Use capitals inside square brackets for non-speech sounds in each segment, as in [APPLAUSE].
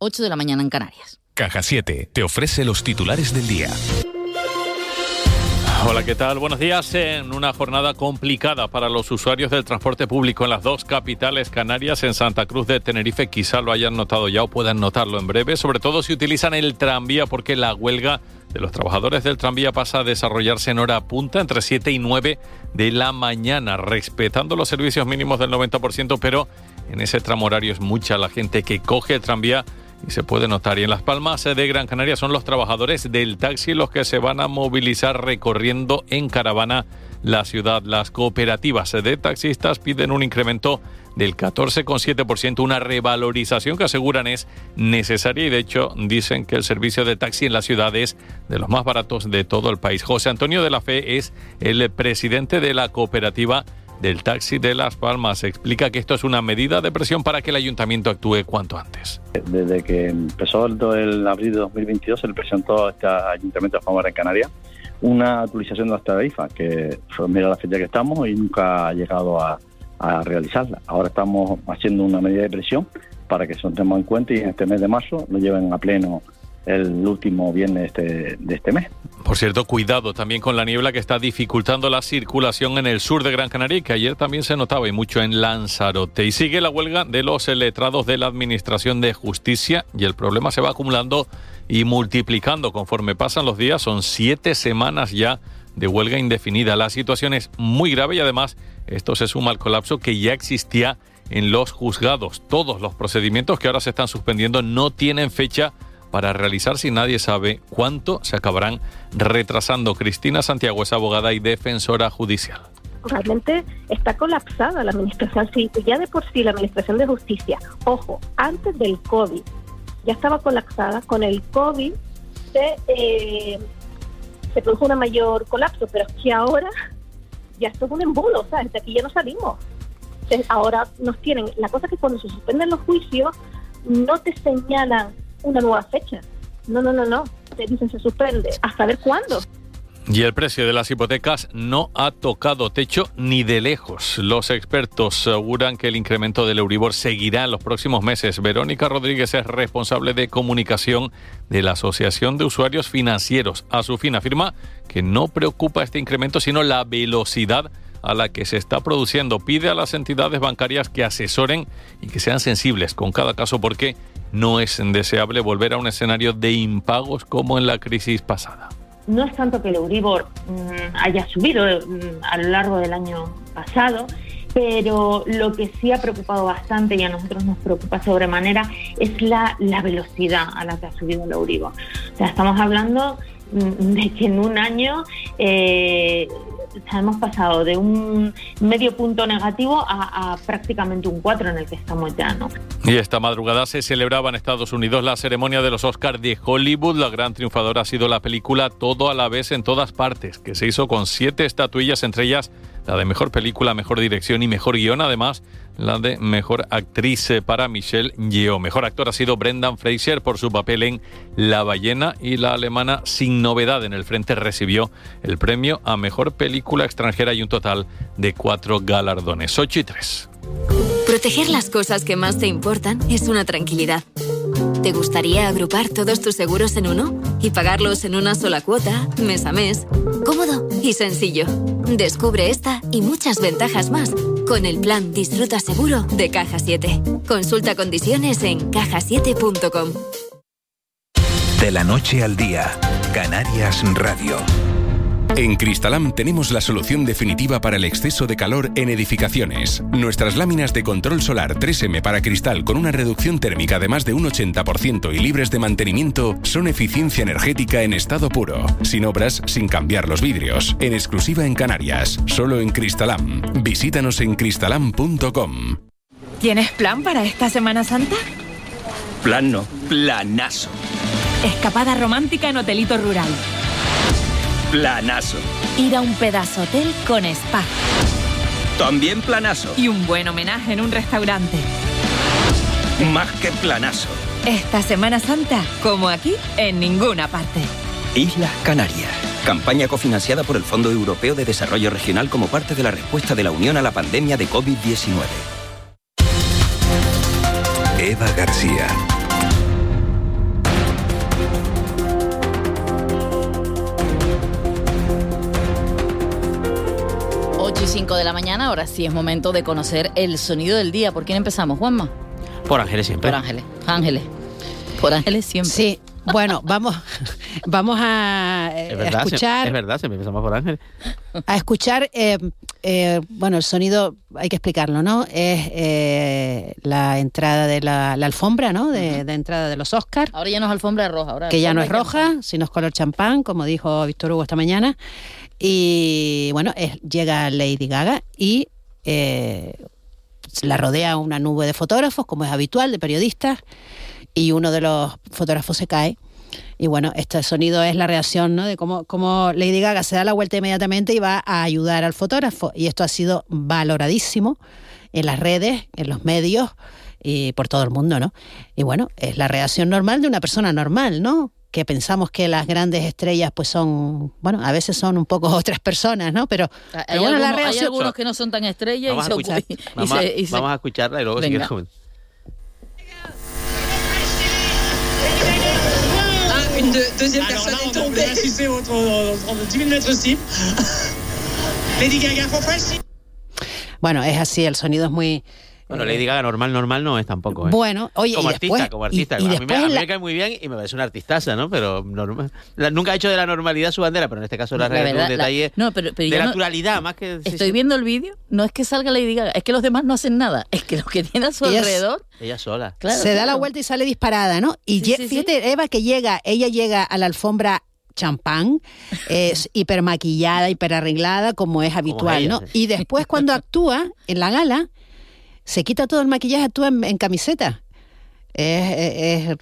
8 de la mañana en Canarias. Caja 7 te ofrece los titulares del día. Hola, ¿qué tal? Buenos días. En una jornada complicada para los usuarios del transporte público en las dos capitales canarias, en Santa Cruz de Tenerife, quizá lo hayan notado ya o puedan notarlo en breve, sobre todo si utilizan el tranvía porque la huelga de los trabajadores del tranvía pasa a desarrollarse en hora punta entre 7 y 9 de la mañana, respetando los servicios mínimos del 90%, pero en ese tramo horario es mucha la gente que coge el tranvía y se puede notar. Y en Las Palmas de Gran Canaria son los trabajadores del taxi los que se van a movilizar recorriendo en caravana la ciudad. Las cooperativas de taxistas piden un incremento del 14,7%, una revalorización que aseguran es necesaria y de hecho dicen que el servicio de taxi en la ciudad es de los más baratos de todo el país. José Antonio de la Fe es el presidente de la cooperativa del taxi de Las Palmas. Explica que esto es una medida de presión para que el ayuntamiento actúe cuanto antes. Desde que empezó el, abril de 2022 se le presentó a este ayuntamiento de Palmas en Canarias una actualización de las tarifas, que mira la fecha que estamos y nunca ha llegado a, a realizarla. Ahora estamos haciendo una medida de presión para que se lo tengamos en cuenta y en este mes de marzo lo lleven a pleno el último viernes de este, de este mes. Por cierto, cuidado también con la niebla que está dificultando la circulación en el sur de Gran Canaria, que ayer también se notaba y mucho en Lanzarote. Y sigue la huelga de los letrados de la Administración de Justicia y el problema se va acumulando y multiplicando conforme pasan los días. Son siete semanas ya de huelga indefinida. La situación es muy grave y además esto se suma al colapso que ya existía en los juzgados. Todos los procedimientos que ahora se están suspendiendo no tienen fecha para realizar si nadie sabe cuánto se acabarán retrasando. Cristina Santiago es abogada y defensora judicial. Realmente está colapsada la administración, sí, ya de por sí la administración de justicia, ojo, antes del COVID, ya estaba colapsada, con el COVID se, eh, se produjo un mayor colapso, pero es que ahora ya esto es un embudo, o sea, desde aquí ya no salimos. ahora nos tienen, la cosa es que cuando se suspenden los juicios, no te señalan una nueva fecha. No, no, no, no. Te dicen se suspende. ¿A saber cuándo? Y el precio de las hipotecas no ha tocado techo ni de lejos. Los expertos aseguran que el incremento del Euribor seguirá en los próximos meses. Verónica Rodríguez es responsable de comunicación de la Asociación de Usuarios Financieros. A su fin afirma que no preocupa este incremento, sino la velocidad a la que se está produciendo. Pide a las entidades bancarias que asesoren y que sean sensibles con cada caso porque no es deseable volver a un escenario de impagos como en la crisis pasada. No es tanto que el Euribor mm, haya subido mm, a lo largo del año pasado, pero lo que sí ha preocupado bastante y a nosotros nos preocupa sobremanera es la, la velocidad a la que ha subido el Euribor. O sea, estamos hablando mm, de que en un año eh, hemos pasado de un medio punto negativo a, prácticamente un 4 en el que estamos ya, ¿no? Y esta madrugada se celebraba en Estados Unidos la ceremonia de los Oscars de Hollywood. La gran triunfadora ha sido la película Todo a la vez en todas partes, que se hizo con siete estatuillas, entre ellas la de mejor película, mejor dirección y mejor guion. Además, la de mejor actriz eh, para Michelle Yeoh. Mejor actor ha sido Brendan Fraser por su papel en La ballena y la alemana Sin novedad en el frente recibió el premio a mejor película extranjera y un total de cuatro galardones. 8 y 3. Proteger las cosas que más te importan es una tranquilidad. ¿Te gustaría agrupar todos tus seguros en uno y pagarlos en una sola cuota, mes a mes? Cómodo y sencillo. Descubre esta y muchas ventajas más con el plan Disfruta Seguro de Caja 7. Consulta condiciones en cajasiete.com. De la noche al día, Canarias Radio. En Cristalam tenemos la solución definitiva para el exceso de calor en edificaciones. Nuestras láminas de control solar 3M para cristal con una reducción térmica de más de un 80% y libres de mantenimiento son eficiencia energética en estado puro, sin obras, sin cambiar los vidrios, en exclusiva en Canarias, solo en Cristalam. Visítanos en cristalam.com. ¿Tienes plan para esta Semana Santa? Plan no, planazo. Escapada romántica en Hotelito Rural Planazo. Ir a un pedazo hotel con spa. También planazo. Y un buen homenaje en un restaurante. Más que planazo. Esta Semana Santa, como aquí, en ninguna parte. Islas Canarias. Campaña cofinanciada por el Fondo Europeo de Desarrollo Regional como parte de la respuesta de la Unión a la pandemia de COVID-19. Eva García. 5 de la mañana, ahora sí es momento de conocer el sonido del día. ¿Por quién empezamos, Juanma? Por Ángeles siempre. Por Ángeles. Ángeles. Por Ángeles siempre. Sí, bueno, vamos, [LAUGHS] vamos a, es verdad, escuchar. Es verdad, siempre empezamos por Ángeles. A escuchar, eh, eh, bueno, el sonido, hay que explicarlo, ¿no? Es eh, la entrada de la, la alfombra, ¿no? De, de, entrada de los Oscars. Ahora ya no es alfombra roja, ahora. Que ya no es roja, sino es color champán, como dijo Víctor Hugo esta mañana. Y bueno, llega Lady Gaga y la rodea una nube de fotógrafos, como es habitual, de periodistas y uno de los fotógrafos se cae. Y bueno, este sonido es la reacción ¿no? de cómo, cómo Lady Gaga se da la vuelta inmediatamente y va a ayudar al fotógrafo. Y esto ha sido valoradísimo en las redes, en los medios y por todo el mundo, ¿no? Y bueno, es la reacción normal de una persona normal, ¿no? Que pensamos que las grandes estrellas pues son, bueno, a veces son un poco [LAUGHS] otras personas, ¿no? Pero, hay, pero bueno, algunos, la reacción... hay algunos que no son tan estrellas vamos y, a escuchar, se, y, vamos, se, y se... vamos a escucharla y luego Venga. si quieres Ah, une de, deuxième Alors personne là, est tombée. On assister autre, en 10 000 mètres aussi. Lady [LAUGHS] Gaga for Fresh. Bueno, es así, el sonido es muy... Bueno, Lady Gaga normal, normal no es tampoco. ¿eh? Bueno, oye, como y artista, después, como artista. y- y a, mí me, a mí la- me cae muy bien y me parece una artistaza, ¿no? Pero normal. La- nunca ha hecho de la normalidad su bandera, pero en este caso la, La verdad, un la- detalle no, pero- pero de yo no- naturalidad, más que. sí, Estoy sí. viendo el vídeo, no es que salga Lady Gaga, es que los demás no hacen nada, es que lo que tiene a su Ella es- alrededor, Ella sola. claro, se da la vuelta y sale disparada, ¿no? Y Sí, lle- sí, sí. fíjate, Eva, que llega, ella llega a la alfombra champán, [LAUGHS] es hipermaquillada, hiperarreglada, como es habitual, ella, ¿no? sí. Y después cuando actúa en la gala, se quita todo el maquillaje, actúa en, en camiseta. Es, es- es,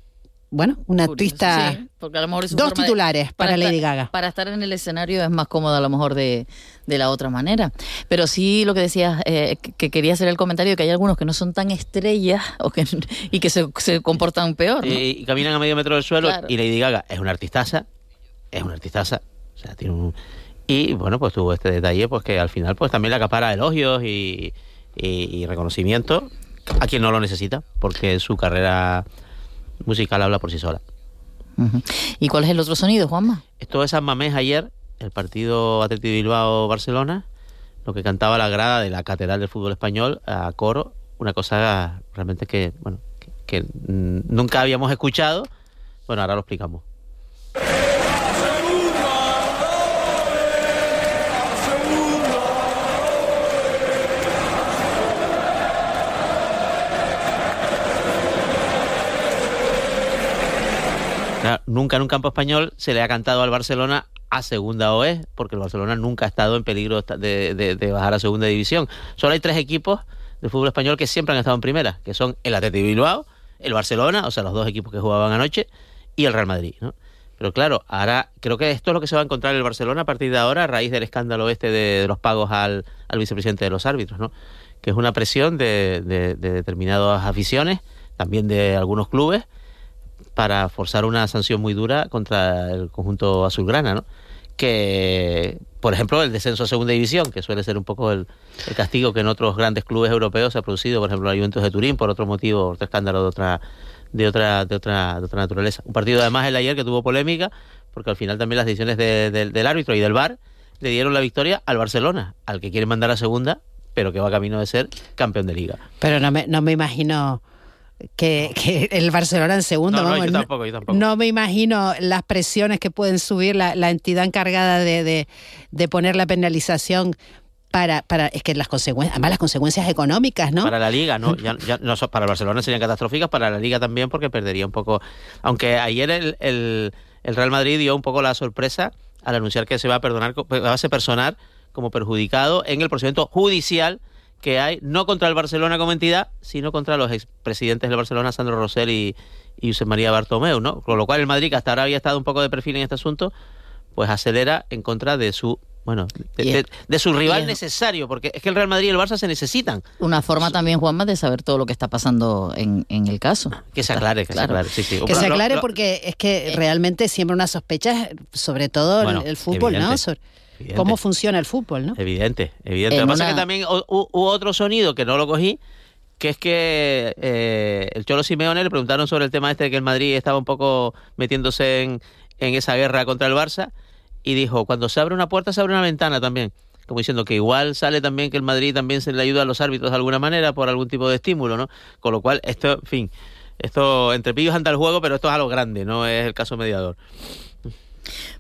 bueno, una Curioso, artista... sí, porque a lo mejor es su Dos de- titulares para, Lady Gaga. Para estar en el escenario es más cómodo a lo mejor de, de la otra manera. Pero sí lo que decías, eh, que- que quería hacer el comentario de que hay algunos que no son tan estrellas [LAUGHS] o que, y que se, se comportan peor. ¿no? Y, y caminan a medio metro del suelo Claro. y Lady Gaga es una artistaza, es una artistaza, o sea, tiene un... Y bueno, pues tuvo este detalle, pues que al final pues también le acapara elogios y, y- y reconocimiento a quien no lo necesita, porque su carrera musical habla por sí sola. ¿Y cuál es el otro sonido, Juanma? Esto es San Mamés ayer, el partido Atleti Bilbao-Barcelona, lo que cantaba la grada de la Catedral del Fútbol Español a coro, una cosa realmente que, bueno, que, que, nunca habíamos escuchado. Bueno, ahora lo explicamos. Nunca en un campo español se le ha cantado al Barcelona a segunda OE, porque el Barcelona nunca ha estado en peligro de, de- bajar a segunda división. Solo hay tres equipos del fútbol español que siempre han estado en primera, que son el Atleti Bilbao, el Barcelona, o sea, los dos equipos que jugaban anoche, y el Real Madrid, ¿no? Pero claro, ahora creo que esto es lo que se va a encontrar el Barcelona a partir de ahora, a raíz del escándalo este de, los pagos al, vicepresidente de los árbitros, ¿no? Que es una presión de- de determinadas aficiones, también de algunos clubes, para forzar una sanción muy dura contra el conjunto azulgrana, ¿no? Que, por ejemplo, el descenso a segunda división, que suele ser un poco el, castigo que en otros grandes clubes europeos se ha producido, por ejemplo, la Juventus de Turín, por otro motivo, otro escándalo de otra, de otra, de otra, de otra naturaleza. Un partido además el ayer que tuvo polémica, porque al final también las decisiones de- del- del árbitro y del VAR le dieron la victoria al Barcelona, al que quiere mandar a segunda, pero que va camino de ser campeón de liga. Pero no me, no me imagino que, que el Barcelona en segundo. No, no, vamos, yo tampoco, yo tampoco. no me imagino las presiones que pueden subir la, la entidad encargada de, de, de poner la penalización para, para es que las consecuencias, además las consecuencias económicas, ¿no? Para la liga, ¿no? Ya, ya no para el Barcelona serían catastróficas, para la liga también porque perdería un poco. Aunque ayer el, el- el Real Madrid dio un poco la sorpresa al anunciar que se va a perdonar, va a ser personar como perjudicado en el procedimiento judicial que hay, no contra el Barcelona como entidad, sino contra los expresidentes del Barcelona, Sandro Rosell y, y José María Bartomeu, ¿no? Con lo cual el Madrid, que hasta ahora había estado un poco de perfil en este asunto, pues acelera en contra de su bueno de, de- de su rival es- necesario, porque es que el Real Madrid y el Barça se necesitan. Una forma también, Juanma, de saber todo lo que está pasando en, en el caso. Que se aclare, que Claro. se aclare. Sí, sí. Que se aclare porque es que realmente siembra unas sospechas, sobre todo el- Bueno, el, fútbol, ¿no? Sobre evidente. cómo funciona el fútbol, ¿no? Evidente, evidente. En Lo que pasa es que también hu- hu- hubo otro sonido que no lo cogí, que es que eh, el Cholo Simeone le preguntaron sobre el tema este de que el Madrid estaba un poco metiéndose en, en esa guerra contra el Barça y dijo, cuando se abre una puerta se abre una ventana también. como diciendo que igual sale también que el Madrid también se le ayuda a los árbitros de alguna manera por algún tipo de estímulo, ¿no? Con lo cual, esto, en fin, esto entre pillos anda el juego, pero esto es a lo grande, no es el caso mediador.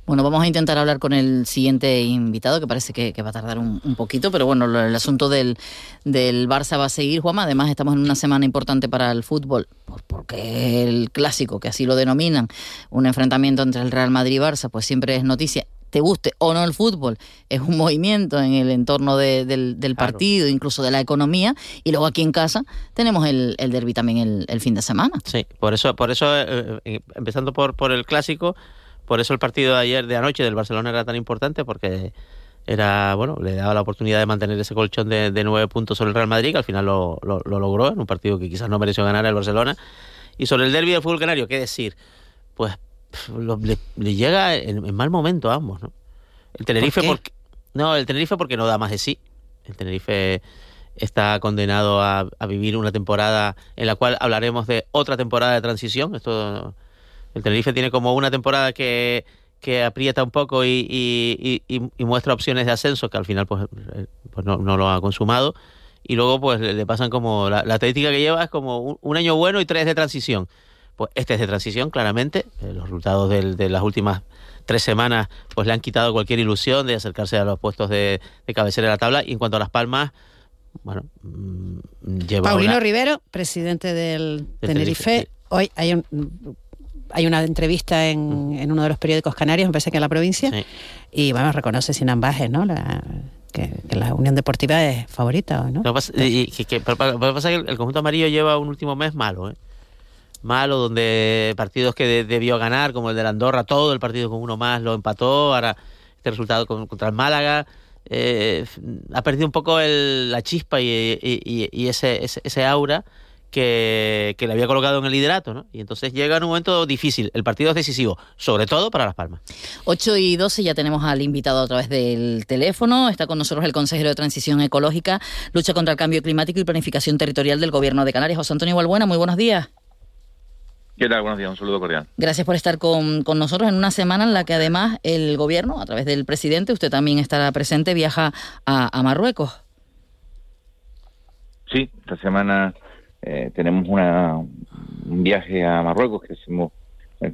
Bueno, vamos a intentar hablar con el siguiente invitado, que parece que, va a tardar un, poquito, pero bueno, el asunto del, del Barça va a seguir, Juanma. Además, estamos en una semana importante para el fútbol, porque el clásico, que así lo denominan, un enfrentamiento entre el Real Madrid y Barça, pues siempre es noticia te guste o no el fútbol, es un movimiento en el entorno del, partido, incluso de la economía, y luego aquí en casa tenemos el, el derby también el, fin de semana. Sí, por eso, por eso eh, eh, empezando por, por el clásico, por eso el partido de ayer de anoche del Barcelona era tan importante, porque era bueno le daba la oportunidad de mantener ese colchón de, nueve puntos sobre el Real Madrid, que al final lo, lo, logró en un partido que quizás no mereció ganar el Barcelona. Y sobre el derby del fútbol canario, ¿qué decir? Pues le, llega en, mal momento a ambos, ¿no? El Tenerife porque no, el Tenerife porque no da más de sí. El Tenerife está condenado a, vivir una temporada en la cual hablaremos de otra temporada de transición. Esto el Tenerife tiene como una temporada que, que aprieta un poco y, y, muestra opciones de ascenso que al final pues, eh, pues no, lo ha consumado. Y luego pues le pasan como la, la estadística que lleva es como un, un año bueno y tres de transición pues este es de transición, claramente. Eh, los resultados de las últimas tres semanas pues le han quitado cualquier ilusión de acercarse a los puestos de, cabecera de la tabla. Y en cuanto a las palmas, bueno, mm, lleva Paulino Rivero, presidente del, Tenerife. Hoy hay un, hay una entrevista en, en, uno de los periódicos canarios, me parece que en la provincia, y bueno, reconoce sin ambajes, ¿no? La, que, la Unión Deportiva es favorita, ¿no? Lo que pasa, y, que, pasa que el conjunto amarillo lleva un último mes malo, ¿eh? malo, donde partidos que debió ganar, como el de la Andorra, todo el partido con uno más lo empató, ahora este resultado contra el Málaga, eh, ha perdido un poco la chispa y, ese, ese, aura que, le había colocado en el liderato, ¿no? Y entonces llega en un momento difícil, el partido es decisivo, sobre todo para Las Palmas. 8 y 12 ya tenemos al invitado a través del teléfono, está con nosotros el consejero de Transición Ecológica, Lucha contra el Cambio Climático y Planificación Territorial del Gobierno de Canarias, José Antonio Valbuena, muy buenos días. ¿Qué tal? Buenos días, un saludo cordial. Gracias por estar con, nosotros en una semana en la que además el gobierno, a través del presidente, usted también estará presente, viaja a, Marruecos. Sí, esta semana eh, tenemos una, un viaje a Marruecos que, hicimos,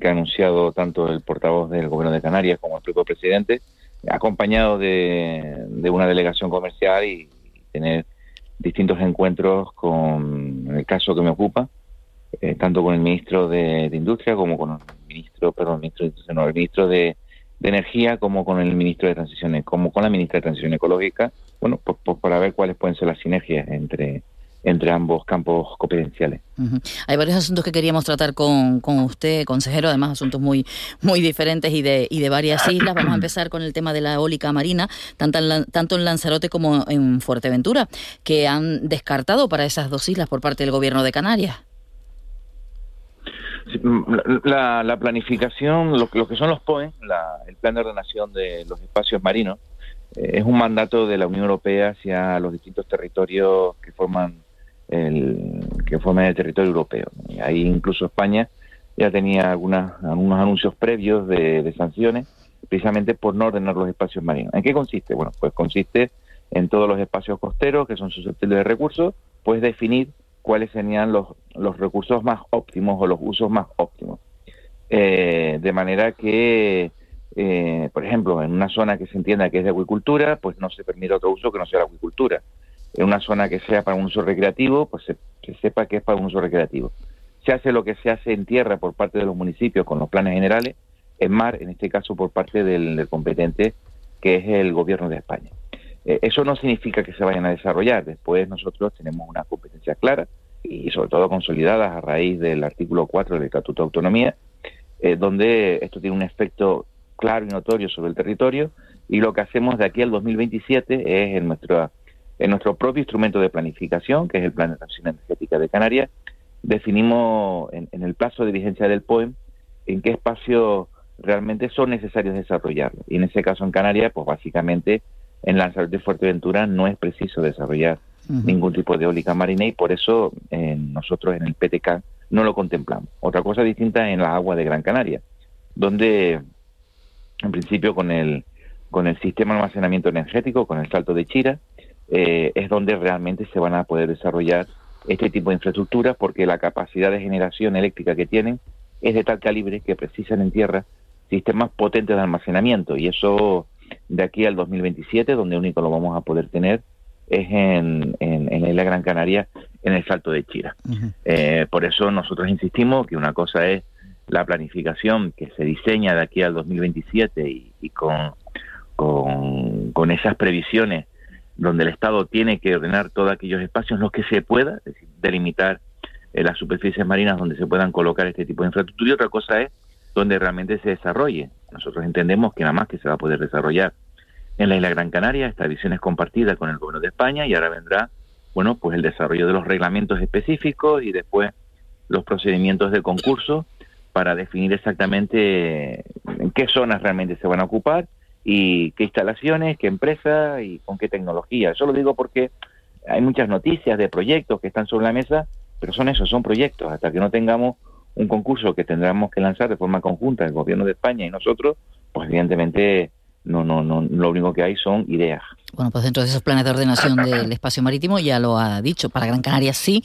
que ha anunciado tanto el portavoz del gobierno de Canarias como el propio presidente, acompañado de, de una delegación comercial y tener distintos encuentros con, el caso que me ocupa, eh, tanto con el ministro de, Industria como con el ministro, perdón, ministro de el ministro de, Energía como con el ministro de Transiciones, como con la ministra de Transición Ecológica, bueno, pues, pues, para ver cuáles pueden ser las sinergias entre entre ambos campos competenciales. Hay varios asuntos que queríamos tratar con, con usted, consejero, además asuntos muy muy diferentes y de, y de varias islas. Vamos a empezar con el tema de la eólica marina, tanto en, tanto en Lanzarote como en Fuerteventura, que han descartado para esas dos islas por parte del gobierno de Canarias. La, la planificación, lo, que son los POE, el Plan de Ordenación de los Espacios Marinos, eh, es un mandato de la Unión Europea hacia los distintos territorios que forman el, que forman el territorio europeo. ahí incluso España ya tenía algunas, algunos anuncios previos de, sanciones precisamente por no ordenar los espacios marinos. ¿En qué consiste? Bueno, pues consiste en todos los espacios costeros que son susceptibles de recursos, pues definir cuáles serían los, los recursos más óptimos o los usos más óptimos. Eh, de manera que, eh, por ejemplo, en una zona que se entienda que es de agricultura, pues no se permite otro uso que no sea la agricultura. En una zona que sea para un uso recreativo, pues se, sepa que es para un uso recreativo. Se hace lo que se hace en tierra por parte de los municipios con los planes generales, en mar, en este caso por parte del competente, que es el gobierno de España. Eh, eso no significa que se vayan a desarrollar. Después nosotros tenemos una competencia clara y sobre todo consolidadas a raíz del artículo 4 del Estatuto de Autonomía, eh, donde esto tiene un efecto claro y notorio sobre el territorio y lo que hacemos de aquí al 2027 es en nuestro, en nuestro propio instrumento de planificación, que es el Plan de Transición Energética de Canarias, definimos en, en el plazo de vigencia del POEM en qué espacios realmente son necesarios desarrollar. Y en ese caso en Canarias, pues básicamente en Lanzarote y Fuerteventura no es preciso desarrollar ningún tipo de eólica marina y por eso eh, nosotros en el PTK no lo contemplamos. Otra cosa distinta en la agua de Gran Canaria, donde en principio con el con el sistema de almacenamiento energético, con el salto de Chira, eh, es donde realmente se van a poder desarrollar este tipo de infraestructuras porque la capacidad de generación eléctrica que tienen es de tal calibre que precisan en tierra sistemas potentes de almacenamiento y eso de aquí al 2027, donde único lo vamos a poder tener, es en, en, la isla Gran Canaria, en el Salto de Chira. Eh, por eso nosotros insistimos que una cosa es la planificación que se diseña de aquí al 2027 y, y con, con, con, esas previsiones donde el Estado tiene que ordenar todos aquellos espacios en los que se pueda, es decir, delimitar eh, las superficies marinas donde se puedan colocar este tipo de infraestructura y otra cosa es donde realmente se desarrolle. Nosotros entendemos que nada más que se va a poder desarrollar en la isla Gran Canaria, esta visión es compartida con el gobierno de España y ahora vendrá, bueno, pues el desarrollo de los reglamentos específicos y después los procedimientos de concurso para definir exactamente en qué zonas realmente se van a ocupar y qué instalaciones, qué empresas y con qué tecnología. Yo lo digo porque hay muchas noticias de proyectos que están sobre la mesa, pero son esos, son proyectos. Hasta que no tengamos un concurso que tendremos que lanzar de forma conjunta el gobierno de España y nosotros, pues evidentemente no, no, no, lo único que hay son ideas. Bueno, pues dentro de esos planes de ordenación del espacio marítimo, ya lo ha dicho, para Gran Canaria sí,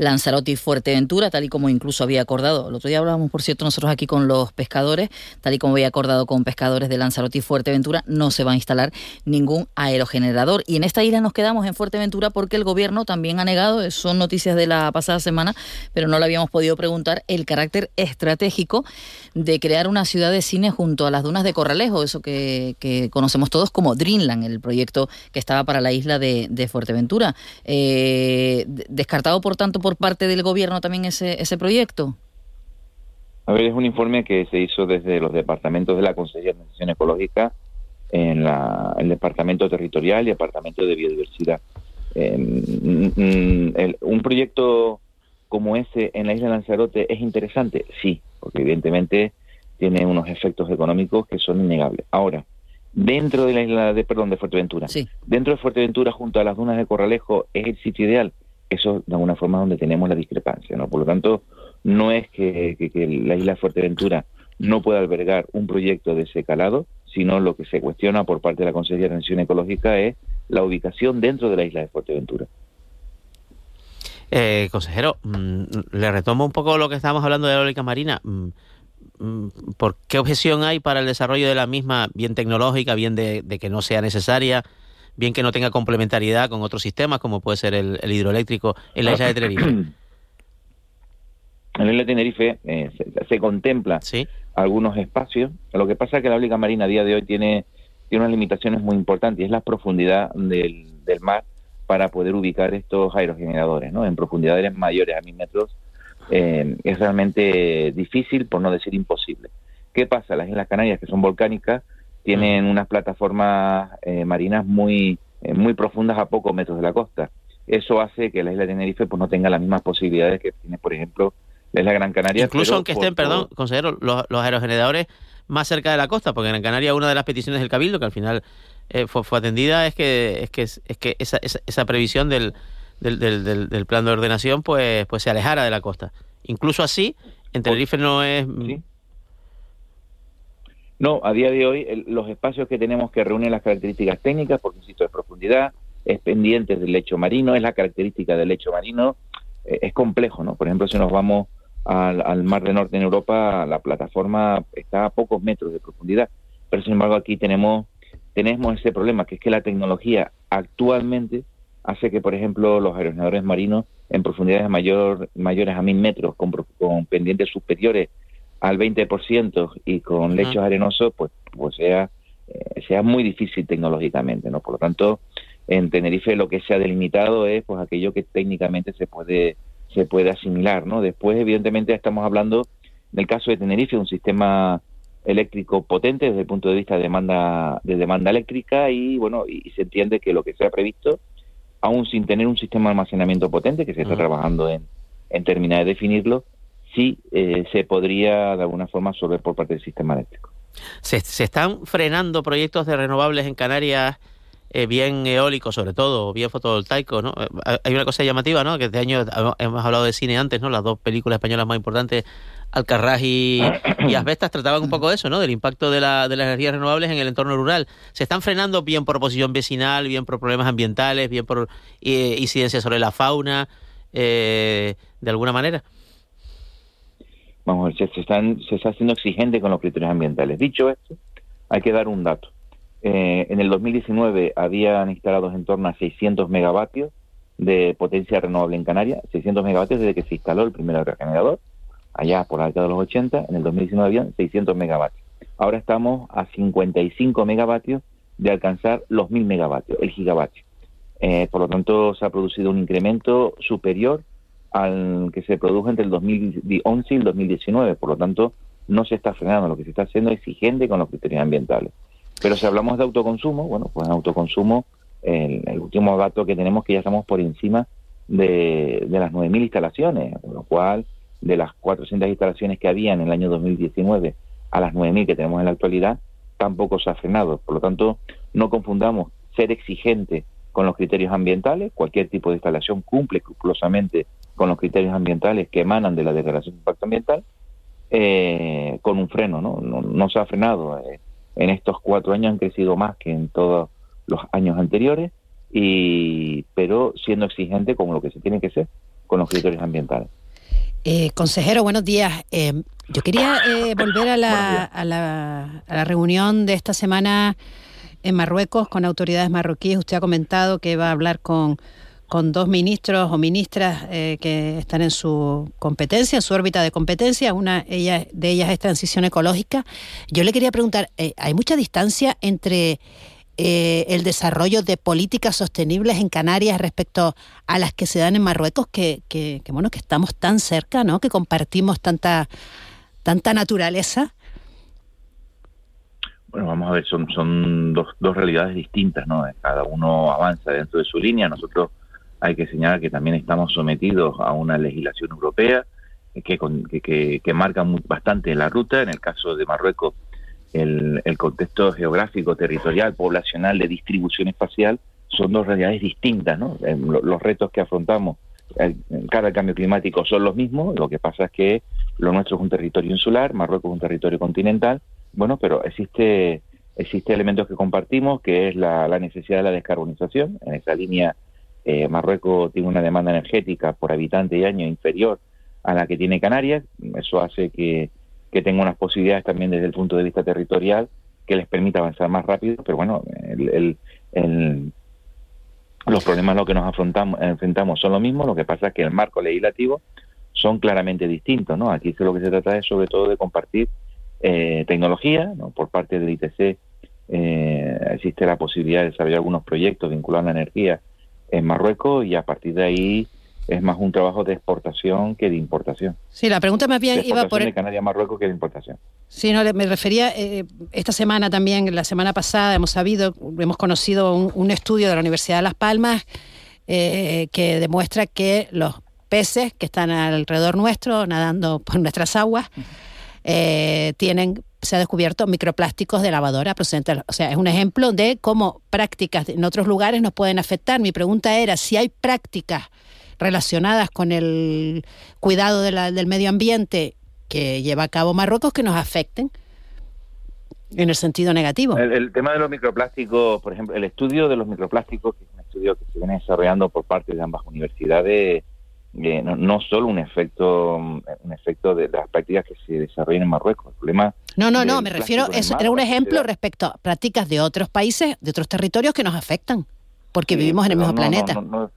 Lanzarote y Fuerteventura, tal y como incluso había acordado. El otro día hablábamos, por cierto, nosotros aquí con los pescadores, tal y como había acordado con pescadores de Lanzarote y Fuerteventura, no se va a instalar ningún aerogenerador. Y en esta isla nos quedamos en Fuerteventura porque el gobierno también ha negado, son noticias de la pasada semana, pero no le habíamos podido preguntar, el carácter estratégico de crear una ciudad de cine junto a las dunas de Corralejo, eso que, conocemos todos como Dreamland, el proyecto que estaba para la isla de, Fuerteventura. Eh, descartado, por tanto, por parte del gobierno también ese, ese proyecto? A ver, es un informe que se hizo desde los departamentos de la Consejería de Transición Ecológica, en la, el Departamento Territorial y Departamento de Biodiversidad. un proyecto como ese en la isla de Lanzarote es interesante, sí, porque evidentemente tiene unos efectos económicos que son innegables. Ahora, dentro de la isla de, perdón, de Fuerteventura, sí. dentro de Fuerteventura, junto a las dunas de Corralejo, es el sitio ideal eso de alguna forma donde tenemos la discrepancia, ¿no? Por lo tanto, no es que, la isla Fuerteventura no pueda albergar un proyecto de ese calado, sino lo que se cuestiona por parte de la Consejería de Transición Ecológica es la ubicación dentro de la isla de Fuerteventura. Eh, consejero, mm, le retomo un poco lo que estábamos hablando de la eólica marina. Mm, ¿Por qué objeción hay para el desarrollo de la misma, bien tecnológica, bien de que no sea necesaria? bien que no tenga complementariedad con otros sistemas, como puede ser el, hidroeléctrico en la isla de Tenerife. En la isla de Tenerife eh, se, contempla algunos espacios. Lo que pasa es que la eólica marina a día de hoy tiene, tiene unas limitaciones muy importantes y es la profundidad del, mar para poder ubicar estos aerogeneradores. ¿no? En profundidades mayores a mil metros eh, es realmente difícil, por no decir imposible. ¿Qué pasa? Las Islas Canarias, que son volcánicas, tienen unas plataformas eh, marinas muy, eh, muy profundas a pocos metros de la costa. Eso hace que la isla de Tenerife pues, no tenga las mismas posibilidades que tiene, por ejemplo, la isla Gran Canaria. Incluso aunque estén, perdón, consejero, los, aerogeneradores más cerca de la costa, porque en Gran Canaria una de las peticiones del Cabildo, que al final eh, fue, atendida, es que, es que, es que esa, esa, previsión del, del, del, del, plan de ordenación pues, pues se alejara de la costa. Incluso así, en Tenerife no es... No, a día de hoy los espacios que tenemos que reúnen las características técnicas, porque insisto, es profundidad, es pendiente del lecho marino, es la característica del lecho marino, eh, es complejo, ¿no? Por ejemplo, si nos vamos al, Mar del Norte en Europa, la plataforma está a pocos metros de profundidad, pero sin embargo aquí tenemos tenemos ese problema, que es que la tecnología actualmente hace que, por ejemplo, los aerogeneradores marinos en profundidades mayor, mayores a mil metros, con, con pendientes superiores al 20% y con lechos arenosos, pues, pues sea, eh, sea muy difícil tecnológicamente, ¿no? Por lo tanto, en Tenerife lo que se ha delimitado es pues aquello que técnicamente se puede se puede asimilar, ¿no? Después, evidentemente, estamos hablando, en el caso de Tenerife, un sistema eléctrico potente desde el punto de vista de demanda de demanda eléctrica y bueno y, se entiende que lo que se ha previsto aún sin tener un sistema de almacenamiento potente que se está trabajando en, en terminar de definirlo sí eh, se podría de alguna forma absorber por parte del sistema eléctrico. Se, están frenando proyectos de renovables en Canarias, eh, bien eólicos sobre todo, bien fotovoltaicos, ¿no? Eh, hay una cosa llamativa, ¿no? Que este año hemos hablado de cine antes, ¿no? Las dos películas españolas más importantes Alcarrás y, [CLEARS THROAT] y Asbestas trataban un poco de eso, ¿no? Del impacto de, la, de las energías renovables en el entorno rural. ¿Se están frenando bien por oposición vecinal, bien por problemas ambientales, bien por eh, incidencias sobre la fauna, eh, de alguna manera? Vamos a ver, se, están, se está haciendo exigente con los criterios ambientales. Dicho esto, hay que dar un dato. Eh, en el 2019 habían instalados en torno a 600 megavatios de potencia renovable en Canarias, 600 megavatios desde que se instaló el primer regenerador, allá por la década de los 80, en el 2019 habían 600 megavatios. Ahora estamos a 55 megavatios de alcanzar los 1000 megavatios, el gigavatio. Eh, por lo tanto, se ha producido un incremento superior al que se produjo entre el 2011 y el 2019. Por lo tanto, no se está frenando, lo que se está haciendo es exigente con los criterios ambientales. Pero si hablamos de autoconsumo, bueno, pues en autoconsumo, el, último dato que tenemos que ya estamos por encima de, de las 9.000 instalaciones, con lo cual de las 400 instalaciones que había en el año 2019 a las 9.000 que tenemos en la actualidad, tampoco se ha frenado. Por lo tanto, no confundamos ser exigente con los criterios ambientales, cualquier tipo de instalación cumple escrupulosamente con los criterios ambientales que emanan de la declaración de impacto ambiental, eh, con un freno, ¿no? No, se ha frenado. Eh, en estos cuatro años han crecido más que en todos los años anteriores, y pero siendo exigente como lo que se tiene que ser con los criterios ambientales. Eh, consejero, buenos días. Eh, yo quería eh, volver a la, a, la, a la reunión de esta semana en Marruecos con autoridades marroquíes. Usted ha comentado que va a hablar con, con dos ministros o ministras eh, que están en su competencia, en su órbita de competencia. Una ella, de ellas es transición ecológica. Yo le quería preguntar, eh, ¿hay mucha distancia entre eh, el desarrollo de políticas sostenibles en Canarias respecto a las que se dan en Marruecos, que, que, que bueno, que estamos tan cerca, ¿no? Que compartimos tanta, tanta naturaleza. Bueno, vamos a ver, son, son dos, dos realidades distintas, ¿no? Cada uno avanza dentro de su línea. Nosotros hay que señalar que también estamos sometidos a una legislación europea que, que, que, marca bastante la ruta. En el caso de Marruecos, el, el contexto geográfico, territorial, poblacional, de distribución espacial, son dos realidades distintas, ¿no? Eh, los retos que afrontamos en cara al cambio climático son los mismos, lo que pasa es que lo nuestro es un territorio insular, Marruecos es un territorio continental, bueno, pero existe existe elementos que compartimos, que es la, la necesidad de la descarbonización. En esa línea, eh, Marruecos tiene una demanda energética por habitante y año inferior a la que tiene Canarias. Eso hace que, que tenga unas posibilidades también desde el punto de vista territorial que les permita avanzar más rápido, pero bueno, el, los problemas a los que nos afrontamos, enfrentamos son los mismos, lo que pasa es que el marco legislativo son claramente distintos, ¿no? Aquí lo que se trata es sobre todo de compartir eh, tecnología, ¿no? Por parte del ITC eh, existe la posibilidad de desarrollar algunos proyectos vinculados a la energía en Marruecos y a partir de ahí es más un trabajo de exportación que de importación. Sí, la pregunta más bien iba por... de Canarias a Marruecos que de importación. Sí, no, me refería, eh, esta semana también, la semana pasada, hemos sabido, hemos conocido un, un estudio de la Universidad de Las Palmas eh, que demuestra que los peces que están alrededor nuestro, nadando por nuestras aguas, eh, tienen se ha descubierto microplásticos de lavadora procedentes. O sea, es un ejemplo de cómo prácticas en otros lugares nos pueden afectar. Mi pregunta era si hay prácticas relacionadas con el cuidado de la, del medio ambiente que lleva a cabo Marruecos que nos afecten en el sentido negativo. El, el, tema de los microplásticos, por ejemplo, el estudio de los microplásticos, que es un estudio que se viene desarrollando por parte de ambas universidades, eh, no, no, solo un efecto un efecto de las prácticas que se desarrollan en Marruecos. El problema no, no, no, me refiero, eso era un ejemplo respecto a prácticas de otros países, de otros territorios que nos afectan, porque sí, vivimos en el mismo no, planeta. No,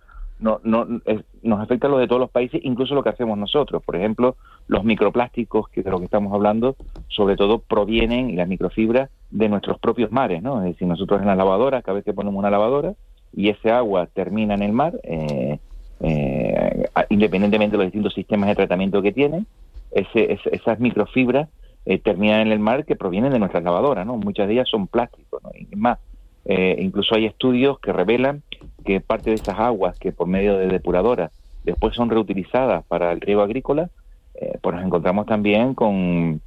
no, no, es, nos afecta lo de todos los países, incluso lo que hacemos nosotros. Por ejemplo, los microplásticos, que de lo que estamos hablando, sobre todo provienen, las microfibras, de nuestros propios mares, ¿no? Es decir, nosotros en la lavadora, cada vez que ponemos una lavadora, y ese agua termina en el mar, eh, eh, independientemente de los distintos sistemas de tratamiento que tienen, ese, esas microfibras eh, terminan en el mar que provienen de nuestras lavadoras, ¿no? Muchas de ellas son plásticos, ¿no? Más, eh, incluso hay estudios que revelan que parte de esas aguas que por medio de depuradoras después son reutilizadas para el riego agrícola, eh, pues nos encontramos también con,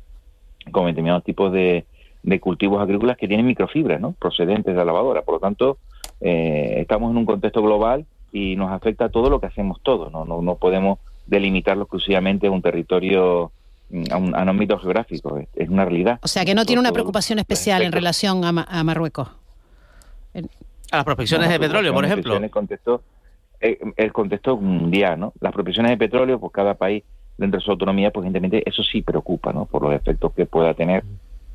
con determinados tipos de, de, cultivos agrícolas que tienen microfibras, ¿no? Procedentes de la lavadora. Por lo tanto, eh, estamos en un contexto global y nos afecta todo lo que hacemos todos, ¿no? No, no podemos delimitarlo exclusivamente a un territorio a, un, ámbito geográfico, es, una realidad. O sea, que no tiene una preocupación especial en relación a, Marruecos. A las prospecciones de petróleo, por ejemplo. En el contexto, eh, el, contexto mundial, ¿no? Las prospecciones de petróleo, pues cada país dentro de su autonomía, pues evidentemente eso sí preocupa, ¿no? Por los efectos que pueda tener,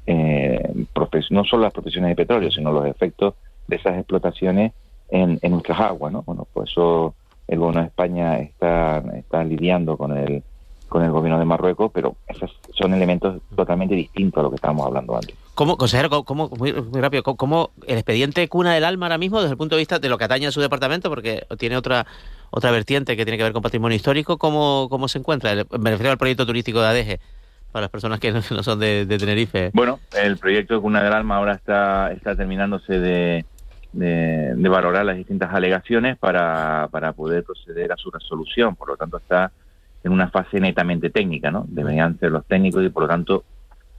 eh, no solo las prospecciones de petróleo, sino los efectos de esas explotaciones en, en nuestras aguas, ¿no? Bueno, pues eso el gobierno de España está, está lidiando con el con el gobierno de Marruecos, pero esos son elementos totalmente distintos a lo que estábamos hablando antes. ¿Cómo, consejero, cómo, muy, rápido, ¿cómo, el expediente cuna del alma ahora mismo desde el punto de vista de lo que atañe a su departamento, porque tiene otra otra vertiente que tiene que ver con patrimonio histórico, ¿cómo, cómo se encuentra? Me refiero al proyecto turístico de ADEGE, para las personas que no, son de, Tenerife. Bueno, el proyecto Cuna del Alma ahora está, está terminándose de, de, valorar las distintas alegaciones para, para poder proceder a su resolución. Por lo tanto, está en una fase netamente técnica, ¿no? Deberían ser los técnicos y, por lo tanto,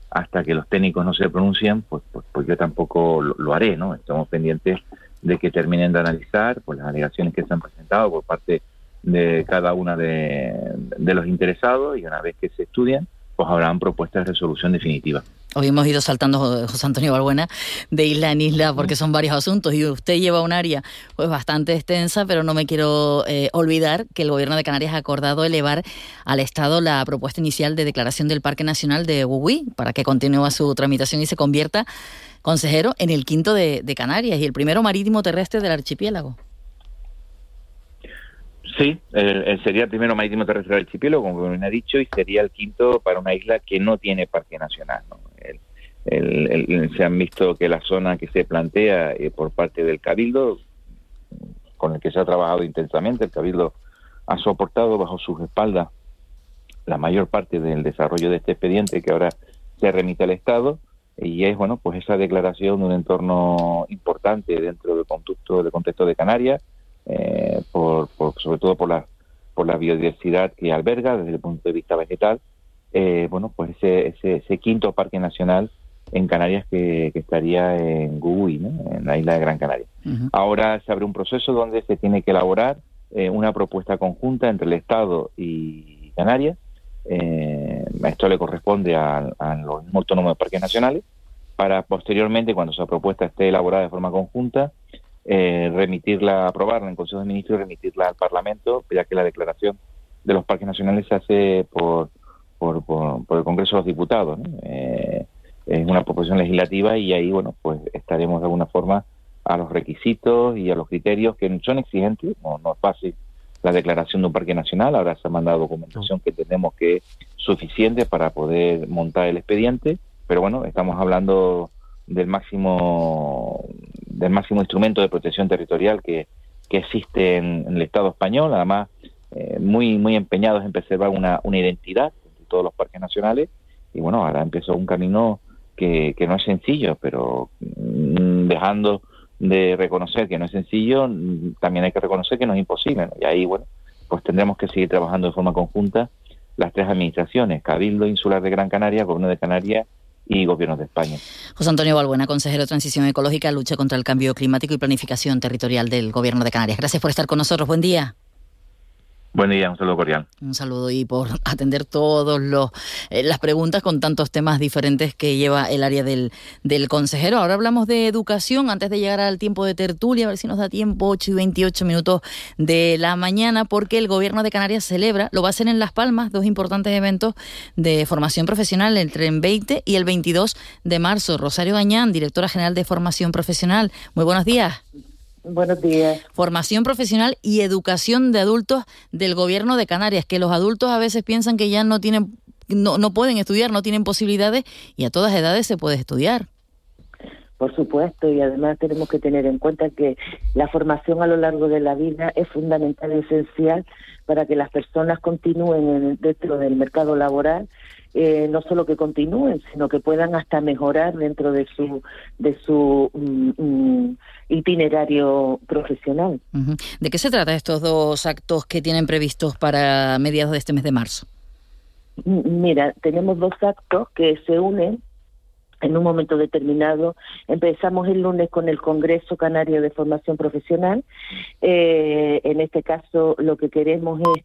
hasta que los técnicos no se pronuncien, pues, pues, pues yo tampoco lo, haré, ¿no? Estamos pendientes de que terminen de analizar pues, las alegaciones que se han presentado por parte de cada una de, de los interesados y una vez que se estudian, pues habrán propuestas de resolución definitiva. Hoy hemos ido saltando, José Antonio Balbuena, de isla en isla porque son varios asuntos y usted lleva un área pues bastante extensa, pero no me quiero eh, olvidar que el Gobierno de Canarias ha acordado elevar al Estado la propuesta inicial de declaración del Parque Nacional de Wuhui para que continúe su tramitación y se convierta, consejero, en el quinto de, de Canarias y el primero marítimo terrestre del archipiélago. Sí, sería el primero marítimo terrestre del archipiélago, como me ha dicho, y sería el quinto para una isla que no tiene parque nacional. se han visto que la zona que se plantea eh, por parte del Cabildo, con el que se ha trabajado intensamente, el Cabildo ha soportado bajo sus espaldas la mayor parte del desarrollo de este expediente que ahora se remite al Estado y es bueno pues esa declaración de un entorno importante dentro del contexto del contexto de Canarias eh, por, sobre todo por la, por la biodiversidad que alberga desde el punto de vista vegetal, eh, bueno, pues ese, ese, quinto parque nacional en Canarias que, estaría en Gugui, en la isla de Gran Canaria. Ahora se abre un proceso donde se tiene que elaborar eh, una propuesta conjunta entre el Estado y Canarias. esto le corresponde a, a los autónomos de parques nacionales para posteriormente, cuando esa propuesta esté elaborada de forma conjunta, eh, remitirla, aprobarla en Consejo de Ministros y remitirla al Parlamento, ya que la declaración de los parques nacionales se hace por, por, por, el Congreso de los Diputados. Eh, es una proposición legislativa y ahí, bueno, pues estaremos de alguna forma a los requisitos y a los criterios que son exigentes, no, no es fácil la declaración de un parque nacional, ahora se ha mandado documentación que tenemos que suficiente para poder montar el expediente, pero bueno, estamos hablando del máximo del máximo instrumento de protección territorial que, que existe en, el Estado español, además eh, muy muy empeñados en preservar una, una identidad de todos los parques nacionales y bueno, ahora empezó un camino que, que no es sencillo, pero mm, dejando de reconocer que no es sencillo, mm, también hay que reconocer que no es imposible. Y ahí, bueno, pues tendremos que seguir trabajando de forma conjunta las tres administraciones, Cabildo Insular de Gran Canaria, Gobierno de Canarias y gobiernos de España. José Antonio Balbuena, consejero de Transición Ecológica, Lucha contra el Cambio Climático y Planificación Territorial del Gobierno de Canarias. Gracias por estar con nosotros. Buen día. Buen día, un saludo cordial. Un saludo y por atender todas eh, las preguntas con tantos temas diferentes que lleva el área del, del consejero. Ahora hablamos de educación antes de llegar al tiempo de tertulia, a ver si nos da tiempo, 8 y 28 minutos de la mañana, porque el gobierno de Canarias celebra, lo va a hacer en Las Palmas, dos importantes eventos de formación profesional entre el 20 y el 22 de marzo. Rosario Gañán, directora general de formación profesional. Muy buenos días. Buenos días. Formación profesional y educación de adultos del gobierno de Canarias, que los adultos a veces piensan que ya no tienen, no, no pueden estudiar, no tienen posibilidades y a todas edades se puede estudiar. Por supuesto, y además tenemos que tener en cuenta que la formación a lo largo de la vida es fundamental y esencial para que las personas continúen dentro del mercado laboral eh, no solo que continúen, sino que puedan hasta mejorar dentro de su de su mm, mm, itinerario profesional. ¿De qué se trata estos dos actos que tienen previstos para mediados de este mes de marzo? Mira, tenemos dos actos que se unen en un momento determinado. Empezamos el lunes con el Congreso Canario de Formación Profesional. Eh, en este caso, lo que queremos es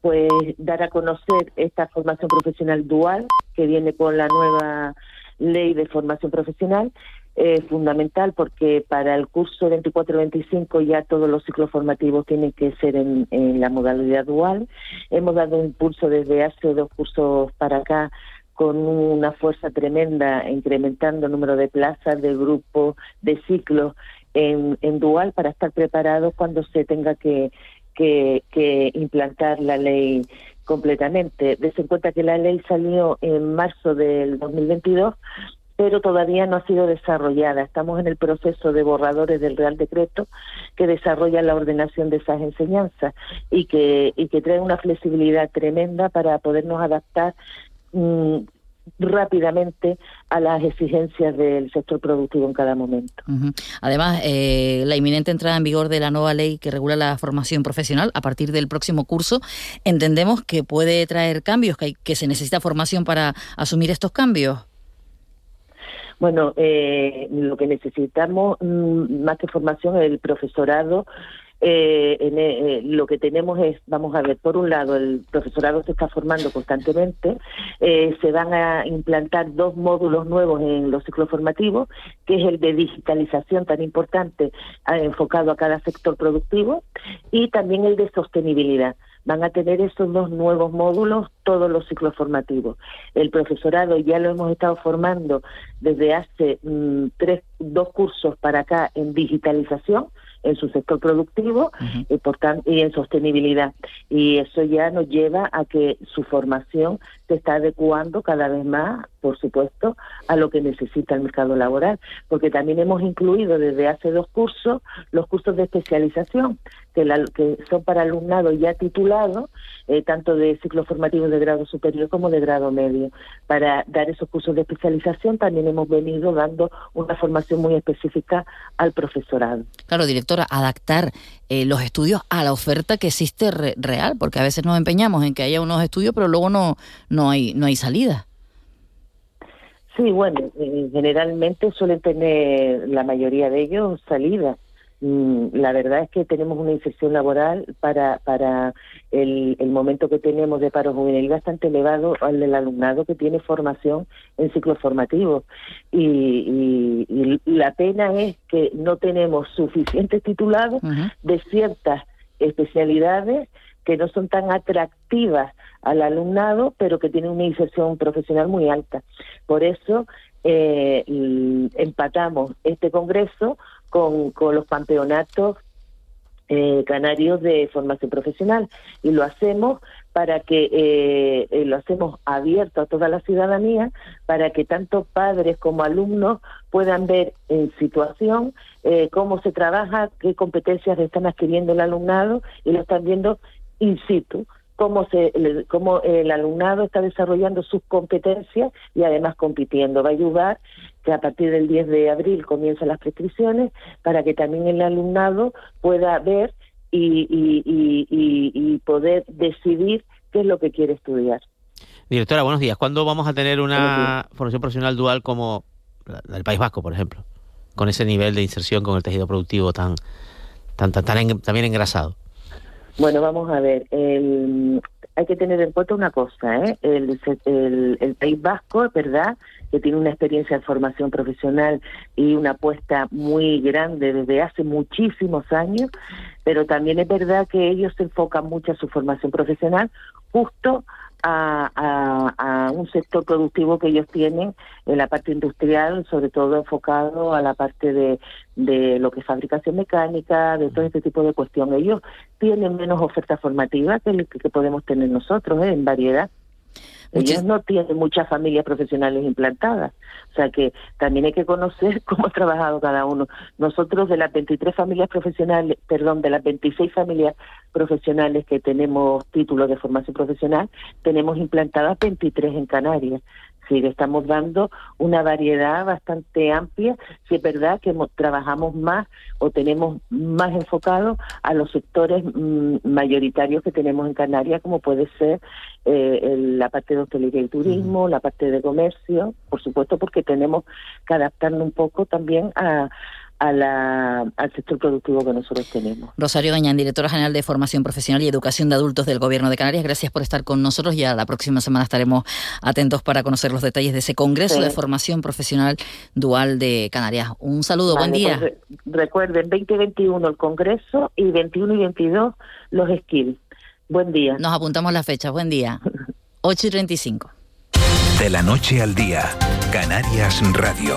pues dar a conocer esta formación profesional dual que viene con la nueva ley de formación profesional es fundamental porque para el curso 24-25 ya todos los ciclos formativos tienen que ser en, la modalidad dual. Hemos dado un impulso desde hace dos cursos para acá con una fuerza tremenda, incrementando el número de plazas, de grupos, de ciclos en, en dual para estar preparados cuando se tenga que, que, que implantar la ley completamente. Des en cuenta que la ley salió en marzo del 2022, pero todavía no ha sido desarrollada. Estamos en el proceso de borradores del Real Decreto que desarrolla la ordenación de esas enseñanzas y que, y que trae una flexibilidad tremenda para podernos adaptar mm, rápidamente a las exigencias del sector productivo en cada momento. Además, eh, la inminente entrada en vigor de la nueva ley que regula la formación profesional a partir del próximo curso, entendemos que puede traer cambios, que, que se necesita formación para asumir estos cambios. Bueno, eh, lo que necesitamos mm, más que formación es el profesorado. Eh, en, eh, lo que tenemos es, vamos a ver, por un lado, el profesorado se está formando constantemente, se van a implantar dos módulos nuevos en los ciclos formativos, que es el de digitalización tan importante enfocado a cada sector productivo y también el de sostenibilidad van a tener esos dos nuevos módulos todos los ciclos formativos. El profesorado ya lo hemos estado formando desde hace mm, tres, dos cursos para acá en digitalización, en su sector productivo y, por y en sostenibilidad. Y eso ya nos lleva a que su formación se está adecuando cada vez más, por supuesto, a lo que necesita el mercado laboral, porque también hemos incluido desde hace dos cursos los cursos de especialización, que, que son para alumnado ya titulado, eh, tanto de ciclos formativos de grado superior como de grado medio. Para dar esos cursos de especialización también hemos venido dando una formación muy específica al profesorado. Claro, directora, adaptar eh, los estudios a la oferta que existe real, porque a veces nos empeñamos en que haya unos estudios, pero luego no hay, no hay salida. Sí, bueno, eh, generalmente suelen tener la mayoría de ellos salida. Mm, la verdad es que tenemos una inserción laboral para, para el, el, momento que tenemos de paro juvenil bastante elevado al del alumnado que tiene formación en ciclos formativos. Y, y, la pena es que no tenemos suficientes titulados de ciertas especialidades que no son tan atractivas al alumnado, pero que tienen una inserción profesional muy alta. Por eso eh, empatamos este congreso con, los campeonatos eh, canarios de formación profesional y lo hacemos para que eh, eh, lo hacemos abierto a toda la ciudadanía para que tanto padres como alumnos puedan ver en situación cómo se trabaja, qué competencias están adquiriendo el alumnado y lo están viendo in situ, cómo, se, cómo el alumnado está desarrollando sus competencias y además compitiendo. Va a ayudar que a partir del 10 de abril comiencen las prescripciones para que también el alumnado pueda ver y, y, poder decidir qué es lo que quiere estudiar. Directora, buenos días. ¿Cuándo vamos a tener una formación profesional dual como la del País Vasco, por ejemplo? Con ese nivel de inserción con el tejido productivo tan, tan, tan, tan, bien engrasado. Bueno, vamos a ver. hay que tener en cuenta una cosa, ¿eh? El, el, País Vasco, es verdad, que tiene una experiencia de formación profesional y una apuesta muy grande desde hace muchísimos años, pero también es verdad que ellos se enfocan mucho a su formación profesional justo a, un sector productivo que ellos tienen en la parte industrial, sobre todo enfocado a la parte de, de lo que es fabricación mecánica, de todo este tipo de cuestiones. Ellos tienen menos oferta formativa que, que podemos tener nosotros ¿eh? en variedad. Ellos no tienen muchas familias profesionales implantadas. O sea que también hay que conocer [LAUGHS] cómo ha trabajado cada uno. Nosotros de las 23 familias profesionales, perdón, de las 26 familias profesionales que tenemos títulos de formación profesional, tenemos implantadas 23 en Canarias decir, estamos dando una variedad bastante amplia. Si es verdad que trabajamos más o tenemos más enfocado a los sectores mm, mayoritarios que tenemos en Canarias, como puede ser eh, la parte de hostelería y turismo, la parte de comercio, por supuesto, porque tenemos que adaptarnos un poco también a a la, al sector productivo que nosotros tenemos. Rosario Gañán, directora general de Formación Profesional y Educación de Adultos del Gobierno de Canarias, gracias por estar con nosotros. Ya la próxima semana estaremos atentos para conocer los detalles de ese Congreso Sí. de Formación Profesional Dual de Canarias. Un saludo, buen día. pues re- recuerden, 2021 el Congreso y 21 y 22 los skills. Buen día. Nos apuntamos las fechas. Buen día. [LAUGHS] 8 y 35. De la noche al día, Canarias Radio.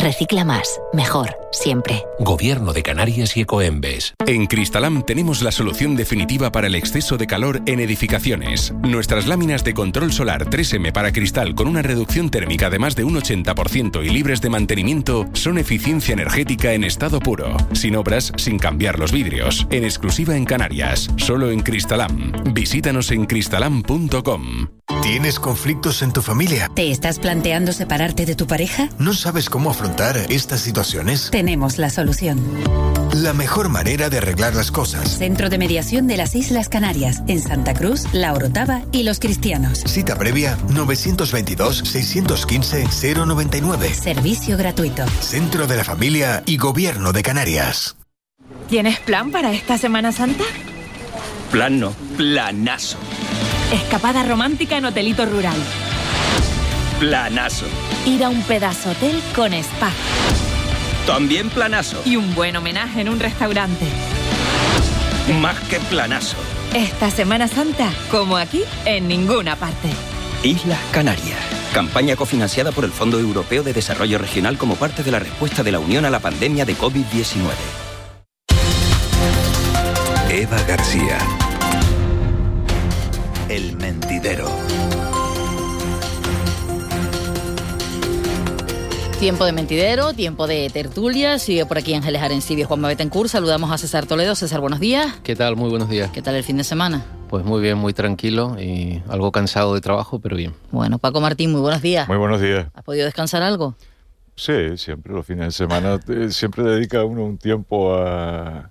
Recicla más, mejor, siempre. Gobierno de Canarias y Ecoembes. En Cristalam tenemos la solución definitiva para el exceso de calor en edificaciones. Nuestras láminas de control solar 3M para cristal con una reducción térmica de más de un 80% y libres de mantenimiento son eficiencia energética en estado puro. Sin obras, sin cambiar los vidrios. En exclusiva en Canarias. Solo en Cristalam. Visítanos en cristalam.com. ¿Tienes conflictos en tu familia? ¿Te estás planteando separarte de tu pareja? ¿No sabes cómo afrontar estas situaciones? Tenemos la solución. La mejor manera de arreglar las cosas. Centro de Mediación de las Islas Canarias, en Santa Cruz, La Orotava y Los Cristianos. Cita previa 922-615-099. Servicio gratuito. Centro de la Familia y Gobierno de Canarias. ¿Tienes plan para esta Semana Santa? Plan no, planazo. Escapada romántica en Hotelito Rural. Planazo. Ir a un pedazo hotel con spa. También planazo. Y un buen homenaje en un restaurante. Más que planazo. Esta Semana Santa, como aquí, en ninguna parte. Islas Canarias. Campaña cofinanciada por el Fondo Europeo de Desarrollo Regional como parte de la respuesta de la Unión a la pandemia de COVID-19. Eva García. El mentidero. Tiempo de mentidero, tiempo de tertulia. Sigue por aquí Ángeles Arencibia y Juanma Betancourt. Saludamos a César Toledo. César, buenos días. ¿Qué tal? Muy buenos días. ¿Qué tal el fin de semana? Pues muy bien, muy tranquilo y algo cansado de trabajo, pero bien. Bueno, Paco Martín, muy buenos días. Muy buenos días. ¿Has podido descansar algo? Sí, siempre los fines de semana eh, siempre dedica uno un tiempo a,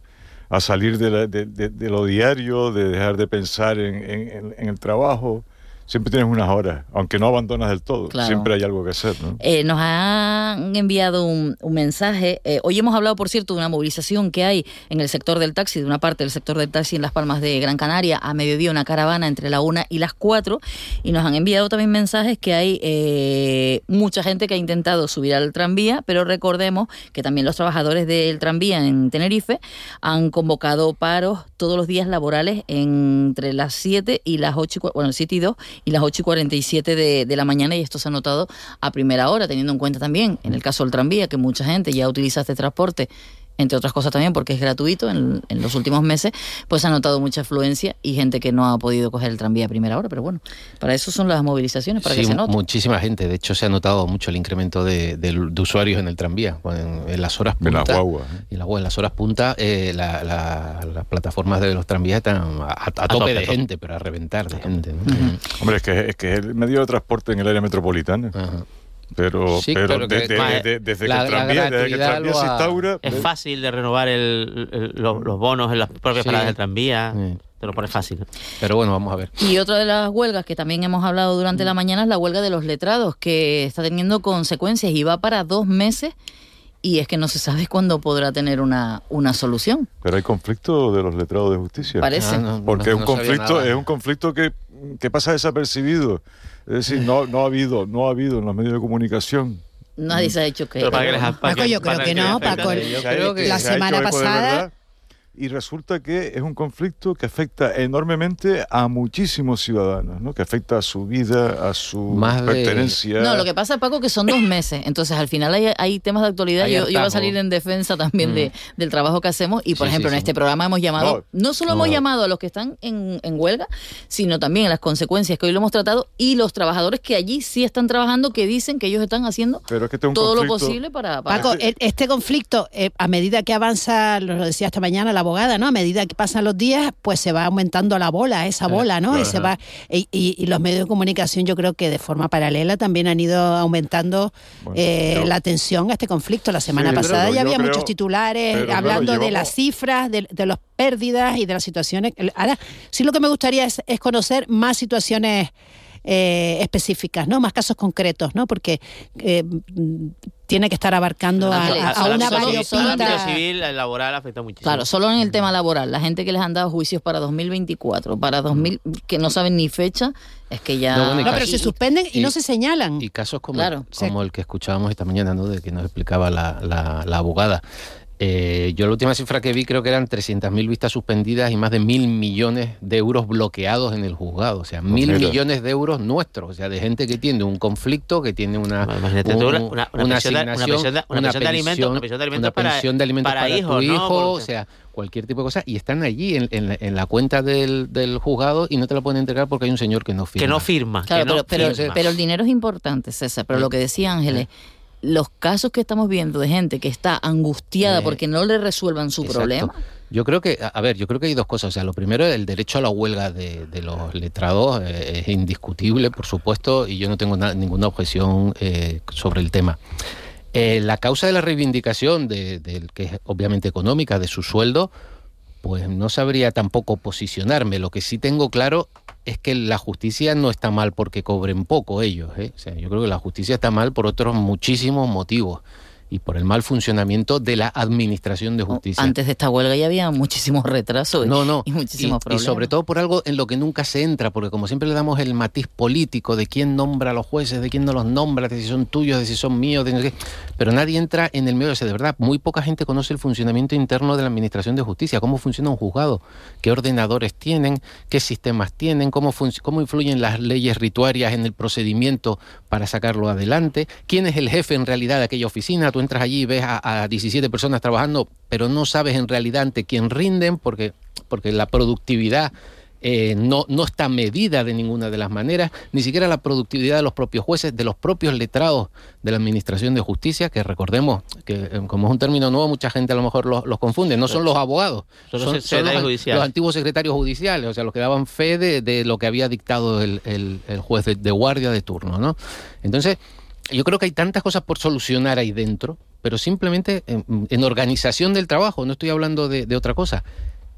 a salir de, la- de- de- lo diario, de dejar de pensar en, en- en- en el trabajo. Siempre tienes unas horas, aunque no abandonas del todo. Claro. Siempre hay algo que hacer, ¿no? Eh, nos han enviado un, un mensaje. Eh, hoy hemos hablado, por cierto, de una movilización que hay en el sector del taxi, de una parte del sector del taxi en Las Palmas de Gran Canaria. A mediodía una caravana entre la una y las cuatro. Y nos han enviado también mensajes que hay eh, mucha gente que ha intentado subir al tranvía, pero recordemos que también los trabajadores del tranvía en Tenerife han convocado paros todos los días laborales entre las 7 y las 8, y cua- bueno, 7 y 2 y las 8 y 47 de, de la mañana y esto se ha notado a primera hora, teniendo en cuenta también, en el caso del tranvía, que mucha gente ya utiliza este transporte, entre otras cosas también porque es gratuito en, en los últimos meses, pues se ha notado mucha afluencia y gente que no ha podido coger el tranvía a primera hora, pero bueno, para eso son las movilizaciones, para Sí, que se note. muchísima gente. De hecho, se ha notado mucho el incremento de, de- de usuarios en el tranvía. En, en las horas En punta. guaguas, y las guaguas, en las horas punta, eh, la- la- las plataformas de los tranvías están a, a tope, tope, de a tope. gente, pero a reventar de gente. ¿no? Hombre, es que, es que es el medio de transporte en el área metropolitana. Pero, Sí, que- desde la- que el la tranvía, desde que el tranvía se instaura... Es fácil de renovar el- el- los, los bonos en las propias Sí. paradas del tranvía. Te lo pone fácil. Pero bueno, vamos a ver. Y otra de las huelgas que también hemos hablado durante la mañana es la huelga de los letrados, que está teniendo consecuencias y va para dos meses y es que no se sabe cuándo podrá tener una, una solución. Pero hay conflicto de los letrados de justicia. Parece. Ah, no, Porque no- es un conflicto, es un conflicto que, que pasa desapercibido. Es decir, no, no ha habido, no ha habido en los medios de comunicación. Nadie se ha hecho que... Paco, yo creo que no, Paco. La semana pasada verdad, y resulta que es un conflicto que afecta enormemente a muchísimos ciudadanos, ¿no? que afecta a su vida, a su Más de- pertenencia. No, lo que pasa, Paco, que son dos meses. Entonces, al final hay, hay temas de actualidad. Hay Yo, yo voy a salir en defensa también de, del trabajo que hacemos. Y, por Sí, ejemplo, sí, en sí. este programa hemos llamado, no, solo hemos llamado a los que están en, en huelga, sino también a las consecuencias que hoy lo hemos tratado y los trabajadores que allí sí están trabajando, que dicen que ellos están haciendo Pero es que este todo lo posible para... para- Paco, e- este conflicto, eh, a medida que avanza, lo decía esta mañana, la abogada, ¿no? A medida que pasan los días, pues se va aumentando la bola, esa bola, ¿no? Y, se va, y, y- y los medios de comunicación yo creo que de forma paralela también han ido aumentando eh, yo- la tensión a este conflicto. La semana Sí, pasada pero ya había creo- muchos titulares pero claro, hablando de las cifras, de, de las pérdidas y de las situaciones. Ahora, sí lo que me gustaría es, es conocer más situaciones eh, específicas, ¿no? Más casos concretos, ¿no? Porque eh, tiene que estar abarcando a, a- a Solo- una solo el variopinta... civil, el laboral afecta muchísimo. Claro, solo en el tema laboral, la gente que les han dado juicios para 2024, para 2000, que no saben ni fecha, es que ya... No, bueno, No, pero se suspenden y, y- no se señalan. Y casos como, Claro. como el que escuchábamos esta mañana, ¿no? de que nos explicaba la, la- la abogada. Eh, yo la última cifra que vi creo que eran 300.000 vistas suspendidas y más de mil millones de euros bloqueados en el juzgado. O sea, mil millones de euros nuestros. O sea, de gente que tiene un conflicto, que tiene una, una, una, una una pensión de- una asignación, pensión de- una pensión de alimentos, una pensión de alimentos para, de alimentos para para, hijos, tu ¿no? hijo, Porque- o sea, cualquier tipo de cosa. Y están allí en, en la, en la cuenta del, del juzgado y no te la pueden entregar porque hay un señor que no firma. que no firma. Claro, que no pero, pero, firma. pero el dinero es importante, César. Pero lo que decía Ángeles, los casos que estamos viendo de gente que está angustiada Eh, porque no le resuelvan su Exacto. problema. Yo creo que, a ver, yo creo que hay dos cosas. O sea, lo primero, el derecho a la huelga de, de los letrados eh, es indiscutible, por supuesto, y yo no tengo na- ninguna objeción eh, sobre el tema. Eh, la causa de la reivindicación, de, que es obviamente económica, de su sueldo, pues no sabría tampoco posicionarme. Lo que sí tengo claro es que la justicia no está mal porque cobren poco ellos. ¿eh? O sea, yo creo que la justicia está mal por otros muchísimos motivos y por el mal funcionamiento de la administración de justicia. Antes de esta huelga ya había muchísimos retrasos y, No, no. y muchísimos y, problemas. y sobre todo por algo en lo que nunca se entra, porque como siempre le damos el matiz político de quién nombra a los jueces, de quién no los nombra, de si son tuyos, de si son míos, de no sé qué. pero nadie entra en el medio. O sea, de verdad, muy poca gente conoce el funcionamiento interno de la Administración de Justicia, cómo funciona un juzgado, qué ordenadores tienen, qué sistemas tienen, cómo, cómo influyen las leyes rituarias en el procedimiento para sacarlo adelante, quién es el jefe en realidad de aquella oficina. Tú entras allí y ves a, a 17 personas trabajando, pero no sabes en realidad ante quién rinden, porque, porque la productividad eh, no, no está medida de ninguna de las maneras, ni siquiera la productividad de los propios jueces, de los propios letrados de la Administración de Justicia, que recordemos que eh, como es un término nuevo, mucha gente a lo mejor los, los confunde, no son los abogados, Son son, los son secretarios los, judiciales. los antiguos secretarios judiciales, o sea, los que daban fe de, de lo que había dictado el, el- el juez de, de guardia de turno, ¿no? Entonces, yo creo que hay tantas cosas por solucionar ahí dentro, pero simplemente en, en organización del trabajo, no estoy hablando de, de otra cosa,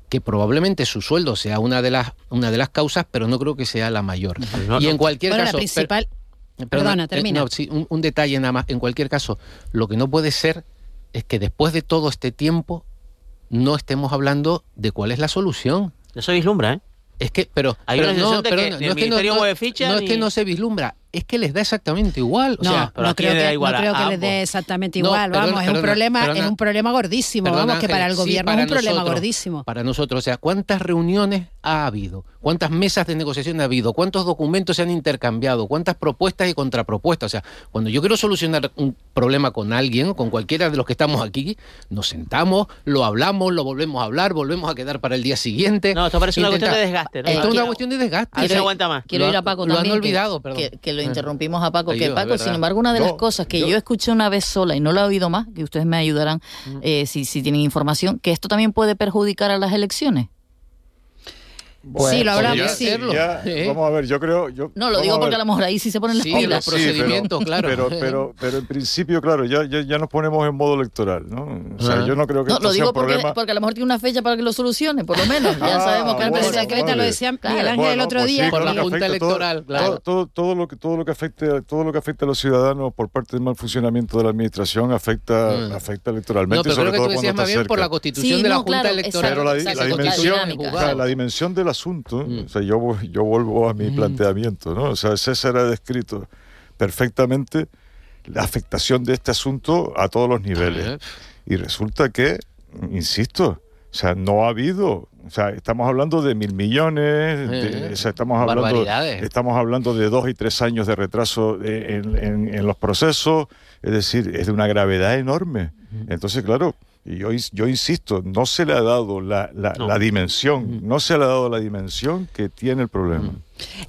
que probablemente su sueldo sea una de las una de las causas, pero no creo que sea la mayor. no, y no. en cualquier Bueno, la caso, principal... per- Perdona, eh, termina. no, sí, un, un detalle nada más. En cualquier caso, lo que no puede ser es que después de todo este tiempo no estemos hablando de cuál es la solución. No se vislumbra, ¿eh? Es que, pero, Hay pero una no, de que no, es que no, no- no es que no se vislumbra, es que les da exactamente igual. O No, sea, pero no creo que, igual no creo que les dé exactamente No, igual. perdona, vamos, es un perdona, problema, perdona. es un problema gordísimo. Vamos, que para el sí, gobierno para es un problema gordísimo. Para nosotros, o sea, ¿cuántas reuniones ha habido? ¿Cuántas mesas de negociación ha habido? ¿Cuántos documentos se han intercambiado? ¿Cuántas propuestas y contrapropuestas? O sea, cuando yo quiero solucionar un problema con alguien, con cualquiera de los que estamos aquí, nos sentamos, lo hablamos, lo volvemos a hablar, volvemos a quedar para el día siguiente. No, esto parece una cuestión de desgaste, ¿no? Esto es una cuestión de desgaste. aquí se aguanta más. Quiero Lo ir a han- Paco lo han también. que- olvidado, perdón. Que, que lo Interrumpimos a Paco. Que Paco, sin embargo, una de las cosas que yo, yo- escuché una vez sola y no la he oído más, que ustedes me ayudarán Mm. eh, si, si tienen información, que esto también puede perjudicar a las elecciones. Sí, lo hablamos, ya- sí. ya, ¿Eh? Vamos a ver, yo creo... Yo, No, lo digo a porque a lo mejor ahí sí se ponen las Sí, pilas. los procedimientos, claro. Pero, pero, pero en principio, claro, ya, ya, ya nos ponemos en modo electoral, ¿no? O sea, Ah. yo no creo que No, esto lo sea digo un porque, problema... porque a lo mejor tiene una fecha para que lo solucione, por lo menos. Ya Ah, sabemos que bueno, el Pero secreta vale. lo decía Miguel. Ángel el otro pues día. sí, Por la Junta afecta todo- Electoral, claro. Todo, todo, todo lo que todo lo que afecte todo lo que afecte a los ciudadanos por parte del mal funcionamiento de la administración afecta Mm. afecta No, electoralmente pero sobre creo que todo tú decías más bien por la constitución de la no, Junta Electoral. pero la, la la dimensión sea, la asunto o sea yo yo vuelvo a mi Mm. planteamiento no o sea César ha descrito perfectamente la afectación de este asunto a todos los niveles. Y resulta que insisto o sea no ha habido o sea estamos hablando de mil millones de- Eh, o sea, estamos hablando estamos hablando de dos y tres años de retraso en, en- en los procesos es decir es de una gravedad enorme. Entonces claro y yo, yo insisto, no se le ha dado la, la- No. la dimensión, no se le ha dado la dimensión que tiene el problema.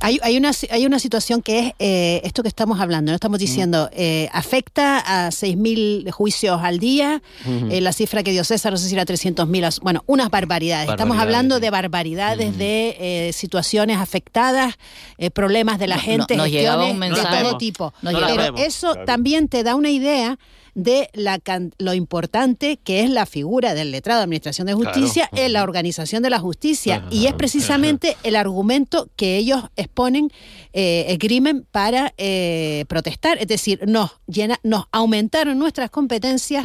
Hay, hay, una, hay una situación que es eh, esto que estamos hablando, ¿no? Estamos diciendo, eh, afecta a 6.000 juicios al día, eh, la cifra que dio César, no sé si era 300.000, as- bueno, unas barbaridades. Estamos hablando de barbaridades, de eh, situaciones afectadas, eh, problemas de la No- gente, un gestiones de todo tipo. Pero eso Claro. también te da una idea de la can- lo importante que es la figura del letrado de Administración de Justicia en la organización de la justicia. Y es precisamente el argumento que ellos exponen, eh, esgrimen para eh, protestar. Es decir, nos, llena, nos aumentaron nuestras competencias,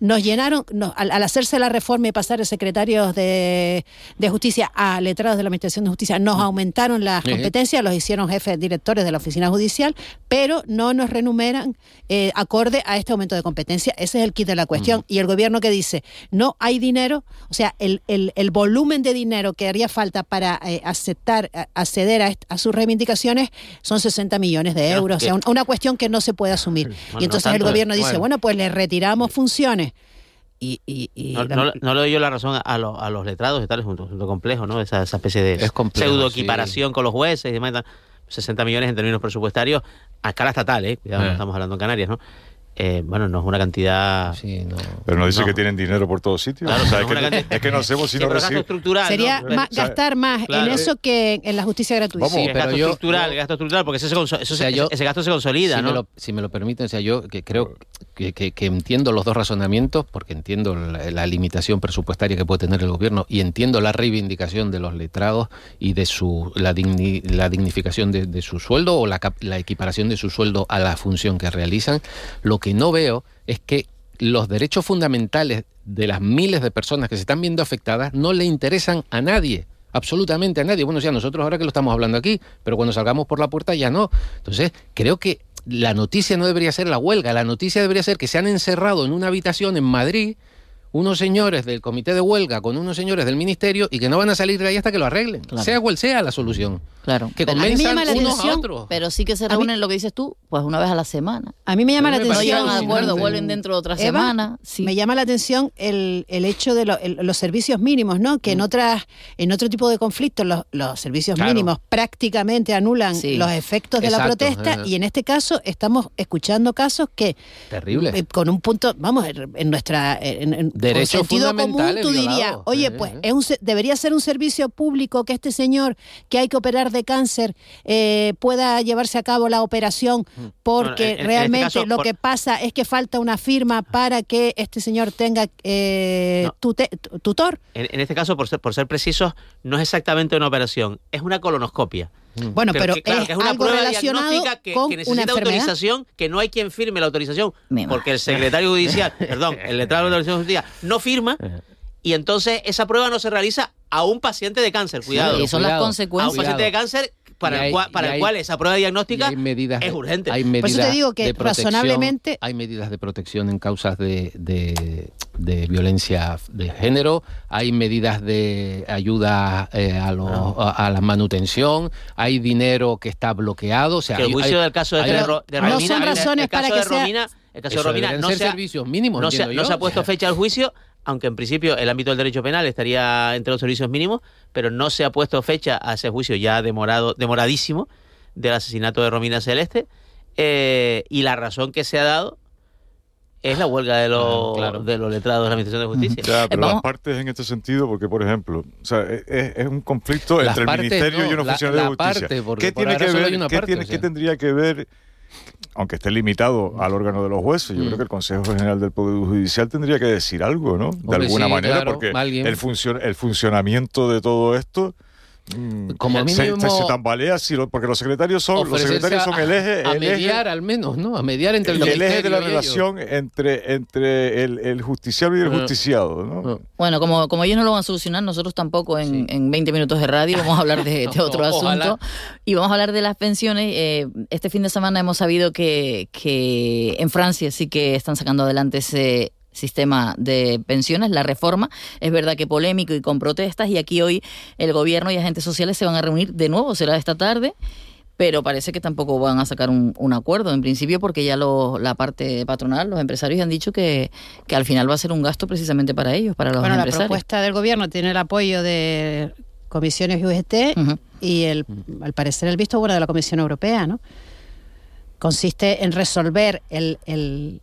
nos llenaron, nos- al, al hacerse la reforma y pasar de secretarios de, de justicia a letrados de la Administración de Justicia, nos aumentaron las competencias, los hicieron jefes directores de la oficina judicial, pero no nos renumeran eh, acorde a este aumento de competencia. Ese es el kit de la cuestión. Y el gobierno que dice, no hay dinero, o sea, el, el- el volumen de dinero que haría falta para eh, aceptar, acceder a, a sus reivindicaciones son 60 millones de Claro, euros. O sea, un- una cuestión que no se puede asumir. Bueno, y entonces no el gobierno dice, bueno. bueno, pues le retiramos funciones. Y, y- y No, la- no- no le doy yo la razón a, los- a los letrados y tal, es un asunto complejo, ¿no? Esa, esa especie de complejo, pseudo sí. equiparación con los jueces y demás. y tal. 60 millones en términos presupuestarios a escala estatal, ¿eh? Cuidado, Eh. estamos hablando en Canarias, ¿no? Eh, bueno, no es una cantidad... Pero no dice No. que tienen dinero por todos sitios. Claro, O sea, pero es, que, es una cantidad- es que no sabemos si Sí, no pero gasto reciben. estructural, Sería ¿no? más- O sea, gastar más claro. en eso que en la justicia gratuita. Sí, el pero gasto yo- estructural, yo- el gasto estructural, porque ese, se conso- eso O sea, se- yo- ese gasto se consolida, si ¿no? Me lo, si me lo permiten, o sea, yo que creo que, que- que entiendo los dos razonamientos, porque entiendo la, la limitación presupuestaria que puede tener el gobierno y entiendo la reivindicación de los letrados y de su la, digni- la dignificación de, de su sueldo o la, cap- la equiparación de su sueldo a la función que realizan. Lo que no veo es que los derechos fundamentales de las miles de personas que se están viendo afectadas no le interesan a nadie. Absolutamente a nadie. Bueno, sea, nosotros ahora que lo estamos hablando aquí, pero cuando salgamos por la puerta ya no. Entonces, creo que la noticia no debería ser la huelga, la noticia debería ser que se han encerrado en una habitación en Madrid unos señores del comité de huelga con unos señores del ministerio y que no van a salir de ahí hasta que lo arreglen, sea cual sea la solución. Claro. Que Pero a mí me llama la atención, pero sí que se reúnen lo que dices tú, pues una vez a la semana. A mí me llama la No atención. llegan a acuerdo, vuelven dentro de otra Eva, semana. Me llama la atención el, el hecho de lo- el- los servicios mínimos, ¿no? Que en otras, en otro tipo de conflictos los, los servicios Claro. mínimos prácticamente anulan Sí. los efectos de la protesta ajá. y en este caso estamos escuchando casos que Terrible. eh, con un punto, vamos, en nuestra en, en- con Derechos sentido común tú dirías, oye, Eh, pues eh. es un debería ser un servicio público que este señor que hay que operar de cáncer eh, pueda llevarse a cabo la operación porque Bueno, en- en este realmente caso, lo por- que pasa es que falta una firma para que este señor tenga eh, tute- tutor. En, en este caso, por ser, por ser precisos, no es exactamente una operación, es una colonoscopia. Bueno, pero que, claro, es que es una algo prueba relacionado diagnóstica que, con que una necesita enfermedad. autorización, que no hay quien firme la autorización, porque el secretario judicial, [LAUGHS] perdón, el letrado de la Organización de Justicia no firma, y entonces esa prueba no se realiza a un paciente de cáncer, cuidado. y son las consecuencias. A un paciente de cáncer para, hay- el, cual, para el hay- cual esa prueba diagnóstica hay medidas es urgente. Hay medidas eso te digo que razonablemente- hay medidas de protección en causas de, de- de violencia de género, hay medidas de ayuda eh, a, los- a, a la manutención, hay dinero que está bloqueado, o sea, que el juicio hay- del caso de, hay- de Ro- de Romina, son el- razones el caso para de que sea- Romina, el caso de Romina no se servicios mínimos, no no se ha puesto fecha al juicio, aunque en principio el ámbito del derecho penal estaría entre los servicios mínimos, pero no se ha puesto fecha a ese juicio ya demorado, demoradísimo del asesinato de Romina Celeste. eh, y la razón que se ha dado es la huelga de los, de los letrados de la Administración de Justicia. Ya, pero Eh, las vamos- partes en este sentido, porque por ejemplo, o sea, es, es un conflicto Las entre el ministerio no, y funcionarios la de justicia. parte, porque ¿Qué tiene que ver? hay una ¿qué, parte, tiene- o sea. qué tendría que ver? Aunque esté limitado al órgano de los jueces, yo creo que el Consejo General del Poder Judicial tendría que decir algo, ¿no? De Hombre, alguna sí, manera, claro, porque el, el funcionamiento de todo esto mm, Como se, mínimo- se- se tambalea si lo- porque los secretarios son los secretarios son a- el eje, a el eje- mediar al menos, ¿no? A mediar entre el, el eje de la y ellos. relación entre, entre el, el justiciable y el Ah. justiciado, ¿no? Bueno, como, como ellos no lo van a solucionar, nosotros tampoco en, en 20 minutos de radio vamos a hablar de, de otro [LAUGHS] asunto. Y vamos a hablar de las pensiones. Eh, este fin de semana hemos sabido que, que en Francia sí que están sacando adelante ese sistema de pensiones, la reforma. Es verdad que polémico y con protestas. Y aquí hoy el gobierno y agentes sociales se van a reunir de nuevo, será esta tarde. Pero parece que tampoco van a sacar un, un acuerdo en principio porque ya lo- la parte patronal, los empresarios han dicho que, que al final va a ser un gasto precisamente para ellos, para los Bueno, la empresarios. propuesta del gobierno tiene el apoyo de comisiones y UGT y el, al parecer el visto bueno de la Comisión Europea, ¿no? Consiste en resolver el, el,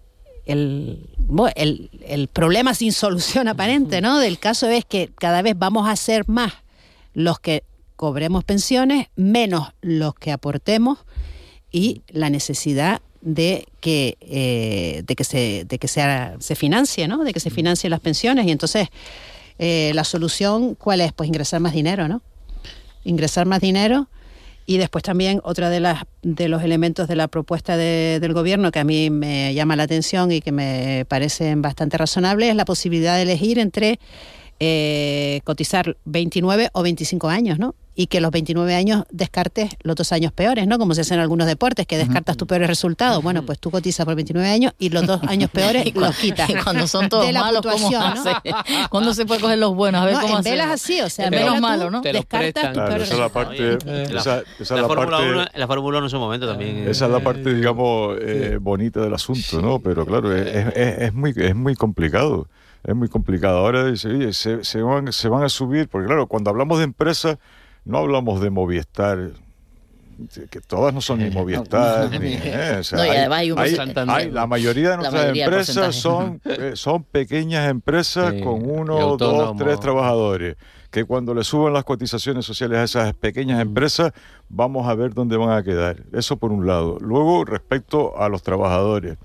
el, el, el problema sin solución aparente, ¿no? Del caso es que cada vez vamos a ser más los que cobremos pensiones, menos los que aportemos y la necesidad de que eh, de que se de que sea, se financie, ¿no? De que se financien las pensiones y entonces eh, la solución cuál es, pues ingresar más dinero, ¿no? Ingresar más dinero y después también otra de las de los elementos de la propuesta de- del gobierno que a mí me llama la atención y que me parecen bastante razonables es la posibilidad de elegir entre eh, cotizar 29 o 25 años, ¿no? Y que los 29 años descartes los dos años peores, ¿no? Como se hace en algunos deportes, que descartas tus peores resultados. Bueno, pues tú cotizas por 29 años y los dos años [LAUGHS] peores Y los quitas. y cuando son [LAUGHS] todos de la malos, ¿cómo puntuación, ¿no? hace? [LAUGHS] ¿Cuándo se puede coger los buenos? A ver No, cómo en velas así, o sea, En en menos malo, ¿no? te descartas tus Claro, esa es la parte, esa, La, esa la es la Fórmula parte, 1, la Fórmula 1 en su momento también. esa es la parte, digamos, eh, bonita del asunto, ¿no? Pero claro, es, es- es muy, es muy complicado. Es muy complicado. Ahora dice, oye, se, se van, se van a subir, porque claro, cuando hablamos de empresas, no hablamos de Movistar, que todas no son ni [LAUGHS] Movistar, ni, eh, o sea, No, y además hay un hay- Santander. hay- la mayoría de nuestras mayoría empresas son, eh, son pequeñas empresas Sí, con uno, dos, tres trabajadores, que cuando le suban las cotizaciones sociales a esas pequeñas empresas, vamos a ver dónde van a quedar. Eso por un lado. Luego, respecto a los trabajadores,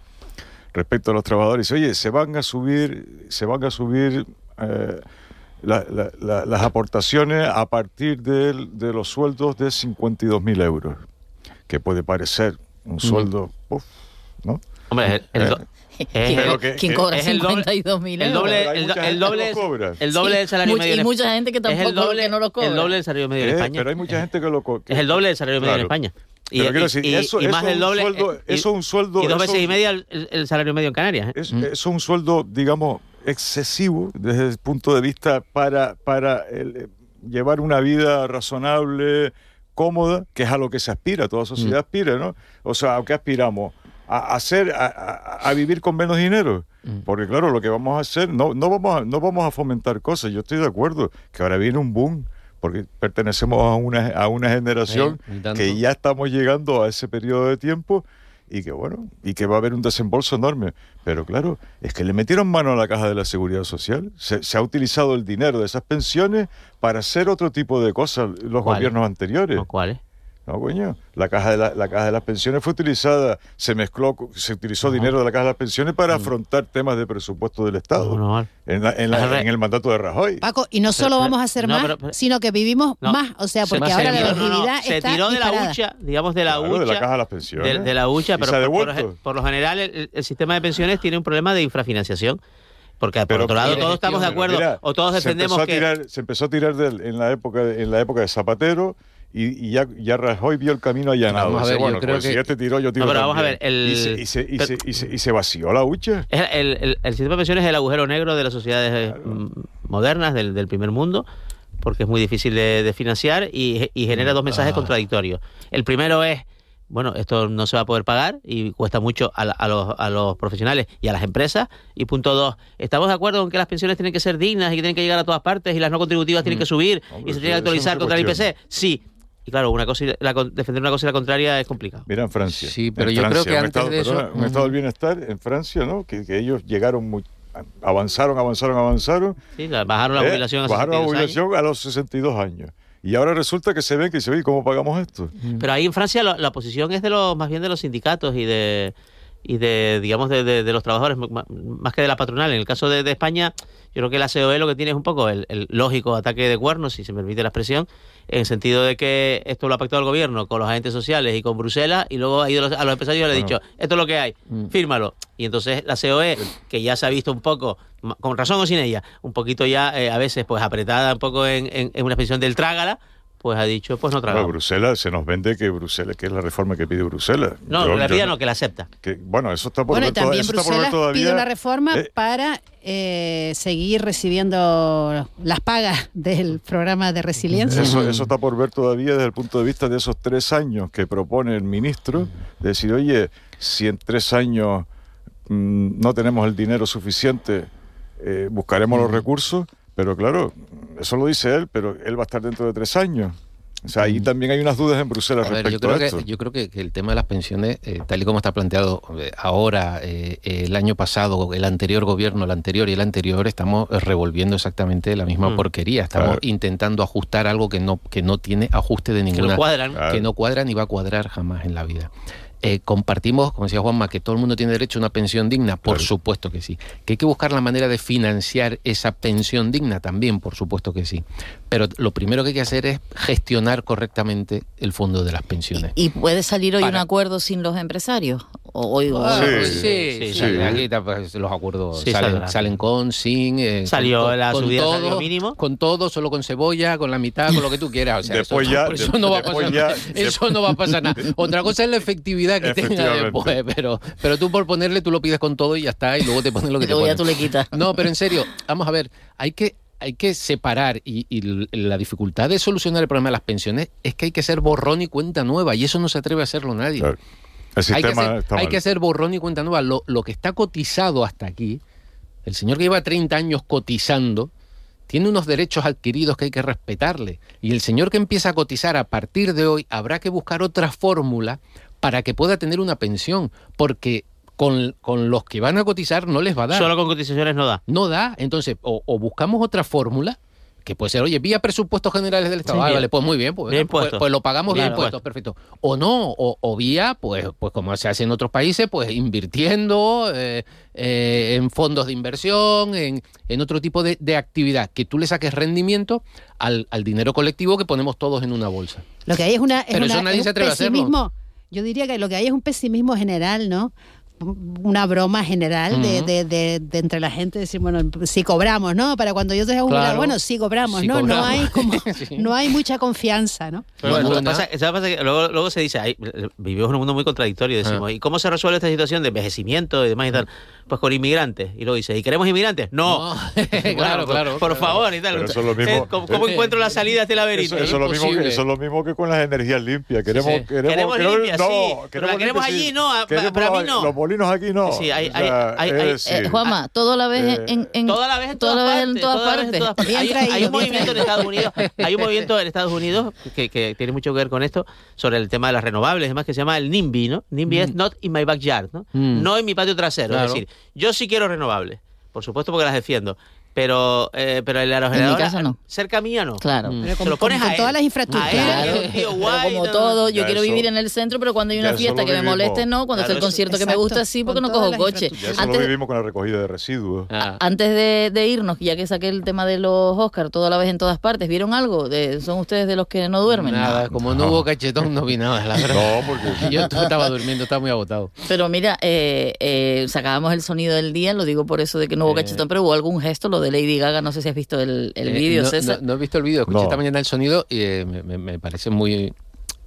respecto a los trabajadores, oye, se van a subir, se van a subir eh, la- la- la- las aportaciones a partir del- de los sueldos de 52 mil euros, que puede parecer un sueldo, uf, ¿no? Hombre, el, el do- [LAUGHS] Eh, es- que- ¿Quién cobra es el doble- 52.000 [LAUGHS] el euros? doble, el, el doble, cobra. el doble Sí, del salario medio. y en- mucha gente que es tampoco- el doble, que no lo cobra. El doble del salario medio en Eh, España. pero hay mucha gente que lo co- que- Es el doble del salario medio en. España. Y, Pero quiero y- decir, y- eso- y más eso un doble. sueldo- eh, y- eso un sueldo- Y dos eso veces y media el, el- el salario medio en Canarias. ¿eh? Es, es un sueldo, digamos, excesivo desde el punto de vista para, para el, eh, llevar una vida razonable, cómoda, que es a lo que se aspira, toda sociedad aspira, ¿no? O sea, ¿a qué aspiramos? A, hacer, a, a- a vivir con menos dinero. Porque claro, lo que vamos a hacer, no, no, vamos a, no vamos a fomentar cosas. Yo estoy de acuerdo que ahora viene un boom, porque pertenecemos a una, a una generación Sí, que ya estamos llegando a ese periodo de tiempo y que bueno, y que va a haber un desembolso enorme. Pero claro, es que le metieron mano a la caja de la seguridad social. Se, se ha utilizado el dinero de esas pensiones para hacer otro tipo de cosas los ¿Cuál? gobiernos anteriores. ¿Cuáles? No, coño. La caja, de la, la caja de las pensiones fue utilizada, se mezcló, se utilizó dinero de la caja de las pensiones para afrontar temas de presupuesto del Estado. en, la- en la- en el mandato de Rajoy. Paco, y no solo Pero- vamos a hacer no, más, pero- pero- sino que vivimos No. más. O sea, Se- porque se ahora la no, no, longevidad se está tiró de la hucha, digamos de la Claro, hucha. de la caja de las pensiones. De, de la hucha, pero se por, por lo, devuelto. por lo general el, el sistema de pensiones tiene un problema de infrafinanciación. Porque por Pero- otro lado todos estamos de acuerdo mira, o todos se defendemos empezó a que tirar- se empezó a tirar del- en la época de- en la época de Zapatero y, y ya, ya Rajoy vio el camino allanado. Vamos a ver, Dice, yo bueno, creo pues que- si este tiró, yo tiro No, pero vamos a ver, el- y, se, y, se, y, se, y, se, y se vació la hucha. El, el- el sistema de pensiones es el agujero negro de las sociedades eh, mm, modernas del, del primer mundo, porque es muy difícil de, de financiar y, genera dos mensajes Ah. contradictorios. El primero es, bueno, esto no se va a poder pagar y cuesta mucho a, la- a los, a los profesionales y a las empresas. Y punto dos, ¿estamos de acuerdo en que las pensiones tienen que ser dignas y que tienen que llegar a todas partes y las no contributivas tienen que subir Mm. Hombre, y se tiene que actualizar contra el. IPC? Sí. Y claro, una cosa y la con- defender una cosa y la contraria es complicado. Mira en Francia. Sí, pero En yo creo que un antes estado, de eso- perdona, un estado del bienestar en Francia, ¿no? Que, que ellos llegaron muy, avanzaron, avanzaron, avanzaron. Sí, la- bajaron la ¿eh? jubilación a bajaron la 62 años. jubilación a los 62 años. Y ahora resulta que se ven que se ve, ¿y cómo pagamos esto? Pero ahí en Francia la, la posición es de los más bien de los sindicatos y de y de digamos de, de- de los trabajadores más que de la patronal. En el caso de, de España, yo creo que la COE lo que tiene es un poco el, el lógico ataque de cuernos, si se me permite la expresión, en el sentido de que esto lo ha pactado el gobierno con los agentes sociales y con Bruselas y luego ha ido a los, empresarios y le ha dicho, esto es lo que hay, fírmalo. Y entonces la COE, que ya se ha visto un poco, con razón o sin ella, un poquito ya eh, a veces pues apretada un poco en, en- en una expresión del trágala, pues ha dicho, pues no Bueno, tragamos. Bruselas, se nos vende que Bruselas, que es la reforma que pide Bruselas. No, Yo- la yo pida no, que la acepta. que- bueno, eso está por Bueno, ver también por Bruselas todavía. pide una reforma Eh, para eh, seguir recibiendo las pagas del programa de resiliencia. Eso, eso está por ver todavía desde el punto de vista de esos tres años que propone el ministro. De decir, oye, si en tres años mm, no tenemos el dinero suficiente, eh, buscaremos los recursos. Pero claro, eso lo dice él, pero él va a estar dentro de tres años. O sea, ahí también hay unas dudas en Bruselas A ver, yo respecto creo, a que, esto. yo creo que, que el tema de las pensiones, eh, tal y como está planteado eh, ahora, eh, el año pasado, el anterior gobierno, el anterior y el anterior, estamos eh, revolviendo exactamente la misma Mm. porquería. Estamos Claro. intentando ajustar algo que no, que no tiene ajuste de ninguna. cuadran. Que Claro. no cuadra ni va a cuadrar jamás en la vida. Eh, compartimos, como decía Juanma, que todo el mundo tiene derecho a una pensión digna, por supuesto que sí. Que hay que buscar la manera de financiar esa pensión digna también, por supuesto que sí. Pero lo primero que hay que hacer es gestionar correctamente el fondo de las pensiones. ¿Y puede salir hoy un acuerdo sin los empresarios? O, hoy- Ah, sí, sí, sí. Aquí pues, los acuerdos Sí, salen, con, sin. eh, Salió con, la con subida del todo, salario mínimo. Con todo, solo con cebolla, con la mitad, con lo que tú quieras. O sea, Después eso, ya- por eso de- no va a después pasar ya- nada. Eso no va a pasar nada. [LAUGHS] Otra cosa es la efectividad que tenga después, pero, pero tú por ponerle, tú lo pides con todo y ya está, y luego te ponen lo que Y te luego ya ponen. tú le quitas. No, pero en serio, vamos a ver, hay que hay que separar y, y la dificultad de solucionar el problema de las pensiones es que hay que hacer borrón y cuenta nueva y eso no se atreve a hacerlo nadie. El hay que hacer, está hay mal. que hacer borrón y cuenta nueva. Lo, lo que está cotizado hasta aquí, el señor que lleva 30 años cotizando, tiene unos derechos adquiridos que hay que respetarle. Y el señor que empieza a cotizar a partir de hoy habrá que buscar otra fórmula para que pueda tener una pensión, porque con, con los que van a cotizar no les va a dar. Solo con cotizaciones no da. No da. Entonces, o, o buscamos otra fórmula, que puede ser, oye, vía presupuestos generales del Estado. Sí, Ah, vale, pues muy bien, pues, Bien pues, pues lo pagamos Bien perfecto. O no, o, o vía, pues, pues como se hace en otros países, pues invirtiendo eh, eh, en fondos de inversión, en, en otro tipo de, de actividad, que tú le saques rendimiento al, al dinero colectivo que ponemos todos en una bolsa. Lo que hay es una, es Pero una- eso nadie es se atreve a hacerlo. pesimismo. Yo diría que lo que hay es un pesimismo general, ¿no? Una broma general de, Ujú. de, de- de entre la gente decir, bueno, si cobramos, ¿no? Para cuando yo te jubilar, Claro. bueno, sí cobramos, Sí ¿no? No cobramos. hay como, [LAUGHS] no hay mucha confianza, ¿no? Pero Bueno, lo que no. pasa, ¿sabes pasa? Que luego, luego se dice, ay, vivimos en un mundo muy contradictorio, decimos, ¿y cómo se resuelve esta situación de envejecimiento y demás y tal? Pues con inmigrantes. Y luego dice, ¿y queremos inmigrantes? No. [LAUGHS] [LAUGHS] Bueno, claro, por- claro, Por claro. favor y tal. Eso es lo mismo- Eh, ¿Cómo, cómo encuentro la salida a este laberinto? Eso, eso es lo mismo que, eso es lo mismo que con las energías limpias. Queremos, sí. queremos, Queremos queremos- limpias, no, sí, pero la queremos allí, sí. no, a- Queremos para mí no. Los molinos aquí no. Sí, hay- O sea, hay- hay- es Eh, Juanma, todo la vez Eh, en, en- Toda la vez en toda todas la vez partes. en todas toda la vez en partes. todas partes. Bien Hay, un movimiento en. Estados Unidos, hay un movimiento en Estados Unidos que, que tiene mucho que ver con esto, sobre el tema de las renovables, además que se llama el NIMBY, ¿no? NIMBY es Not in my backyard, ¿no? Mm. No en mi patio trasero. Claro. Es decir, yo sí quiero renovables, por supuesto porque las defiendo. Pero, eh, pero el aerogenerador casa no. cerca mía no. Claro. Pero Se con, lo pones con- con todas las infraestructuras. Claro, pero como no, todo, yo Ya quiero eso- vivir en el centro, pero cuando hay una fiesta que me moleste, no. Cuando Claro, está el concierto que me gusta, sí, porque no cojo coche. ya eso Antes, lo vivimos con la recogida de residuos. Ah. antes de, de irnos, ya que saqué el tema de los Oscars, todo a la vez en todas partes, ¿vieron algo? De- ¿Son ustedes de los que no duermen? Nada, No. como no hubo cachetón, no vi nada, la verdad. No, porque [LAUGHS] Yo estaba durmiendo, estaba muy agotado. Pero mira, eh, eh, sacábamos el sonido del día, lo digo por eso de que no hubo Eh. cachetón, pero hubo algún gesto, lo de Lady Gaga, no sé si has visto el, el Eh, vídeo, no, César. no- no he visto el vídeo, escuché No. esta mañana el sonido y eh, me, me- me parece muy.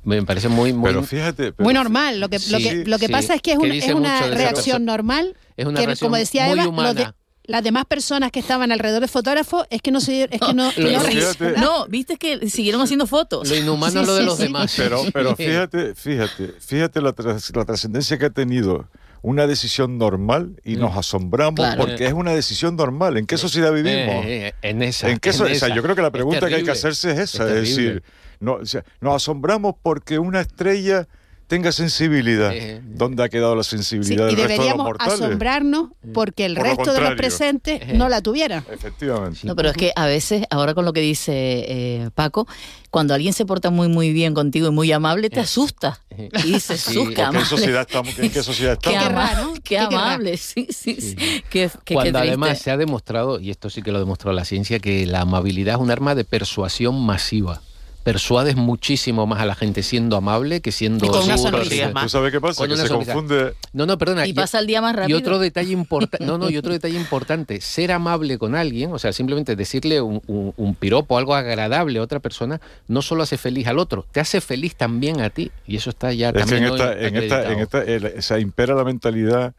Me parece muy. muy pero fíjate. pero Muy normal. Lo que, lo que, lo que sí, pasa es que es, que un- dice es una reacción normal. es una que, reacción como decía muy Eva, humana. de- las demás personas que estaban alrededor del fotógrafo es que no se es que no, no fíjate-. No, viste que siguieron haciendo fotos. Lo inhumano Sí, lo de sí, los sí. demás. Pero, pero fíjate, fíjate, fíjate la, tras- la trascendencia que ha tenido una decisión normal y nos asombramos Claro. porque es una decisión normal. ¿En qué sociedad vivimos? Eh, eh, en esa. ¿En qué en esa. yo creo que la pregunta que hay que hacerse es esa, Es decir, no, o sea, nos asombramos porque una estrella tenga sensibilidad. Eh, ¿Dónde ha quedado la Sí, sensibilidad y del resto de los deberíamos mortales? asombrarnos porque el Por lo resto de los presentes Eh. no la tuvieran. Efectivamente. No, pero es que a veces, ahora con lo que dice eh, Paco, cuando alguien se porta muy, muy bien contigo y muy amable, te asusta. Y dices, Sí, sus, ¿o qué ¿O qué amable. sociedad estamos? ¿En qué sociedad [LAUGHS] Qué, estamos? no? qué ¿Qué amable, sí, sí, sí. Qué, qué- qué Cuando además se ha demostrado, y esto sí que lo demostró la ciencia, que la amabilidad es un arma de persuasión masiva. Persuades muchísimo más a la gente siendo amable que siendo Y con una duro, sonrisa. que- más. ¿Tú sabes qué pasa? Con Que una se sonrisa. confunde... No, no, perdona. Y pasa el día más Y rápido. otro detalle importante, no, no, y otro [LAUGHS] detalle importante, ser amable con alguien, o sea, simplemente decirle un, un- un piropo, algo agradable a otra persona, no solo hace feliz al otro, te hace feliz también a ti. Y eso está ya Es que también en esta, en esta, en esta, el- o sea, impera la mentalidad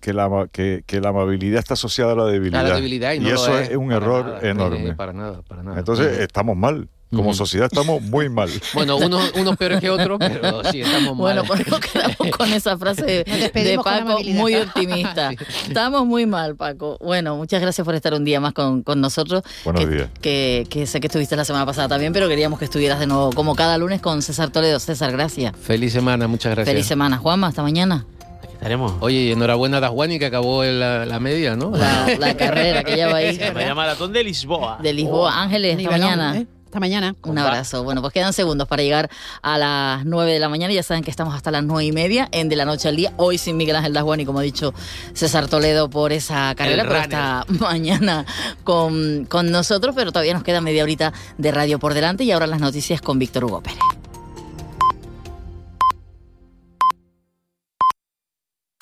que la, que, que la amabilidad está asociada a la debilidad. A la debilidad y, no lo eso es es un error nada, enorme. eh, para nada, para nada. Entonces, estamos mal. Como sociedad estamos muy mal. [LAUGHS] Bueno, unos, unos peores que otros, pero sí, estamos Bueno, mal. pues nos quedamos con [LAUGHS] esa frase de, Paco, muy optimista. [LAUGHS] Estamos muy mal, Paco. Bueno, muchas gracias por estar un día más con, con nosotros. Buenos que, días. Que, que sé que estuviste la semana pasada también, pero queríamos que estuvieras de nuevo, como cada lunes, con César Toledo. César, gracias. Feliz semana, muchas gracias. Feliz semana. Juanma, hasta mañana. Estaremos. Oye, y enhorabuena a Dajuani que acabó la, la media, ¿no? La, la carrera que lleva ahí. Se llama Maratón de Lisboa. De Lisboa. Ángeles, hasta Nivelón, mañana. ¿eh? Hasta mañana. Un abrazo. Bueno, pues quedan segundos para llegar a las 9 de la mañana. Ya saben que estamos hasta las 9 y media en De la Noche al Día. Hoy sin Miguel Ángel Dasguani, como ha dicho César Toledo, por esa carrera, pero hasta [LAUGHS] mañana con, con nosotros. Pero todavía nos queda media horita de radio por delante y ahora las noticias con Víctor Hugo Pérez.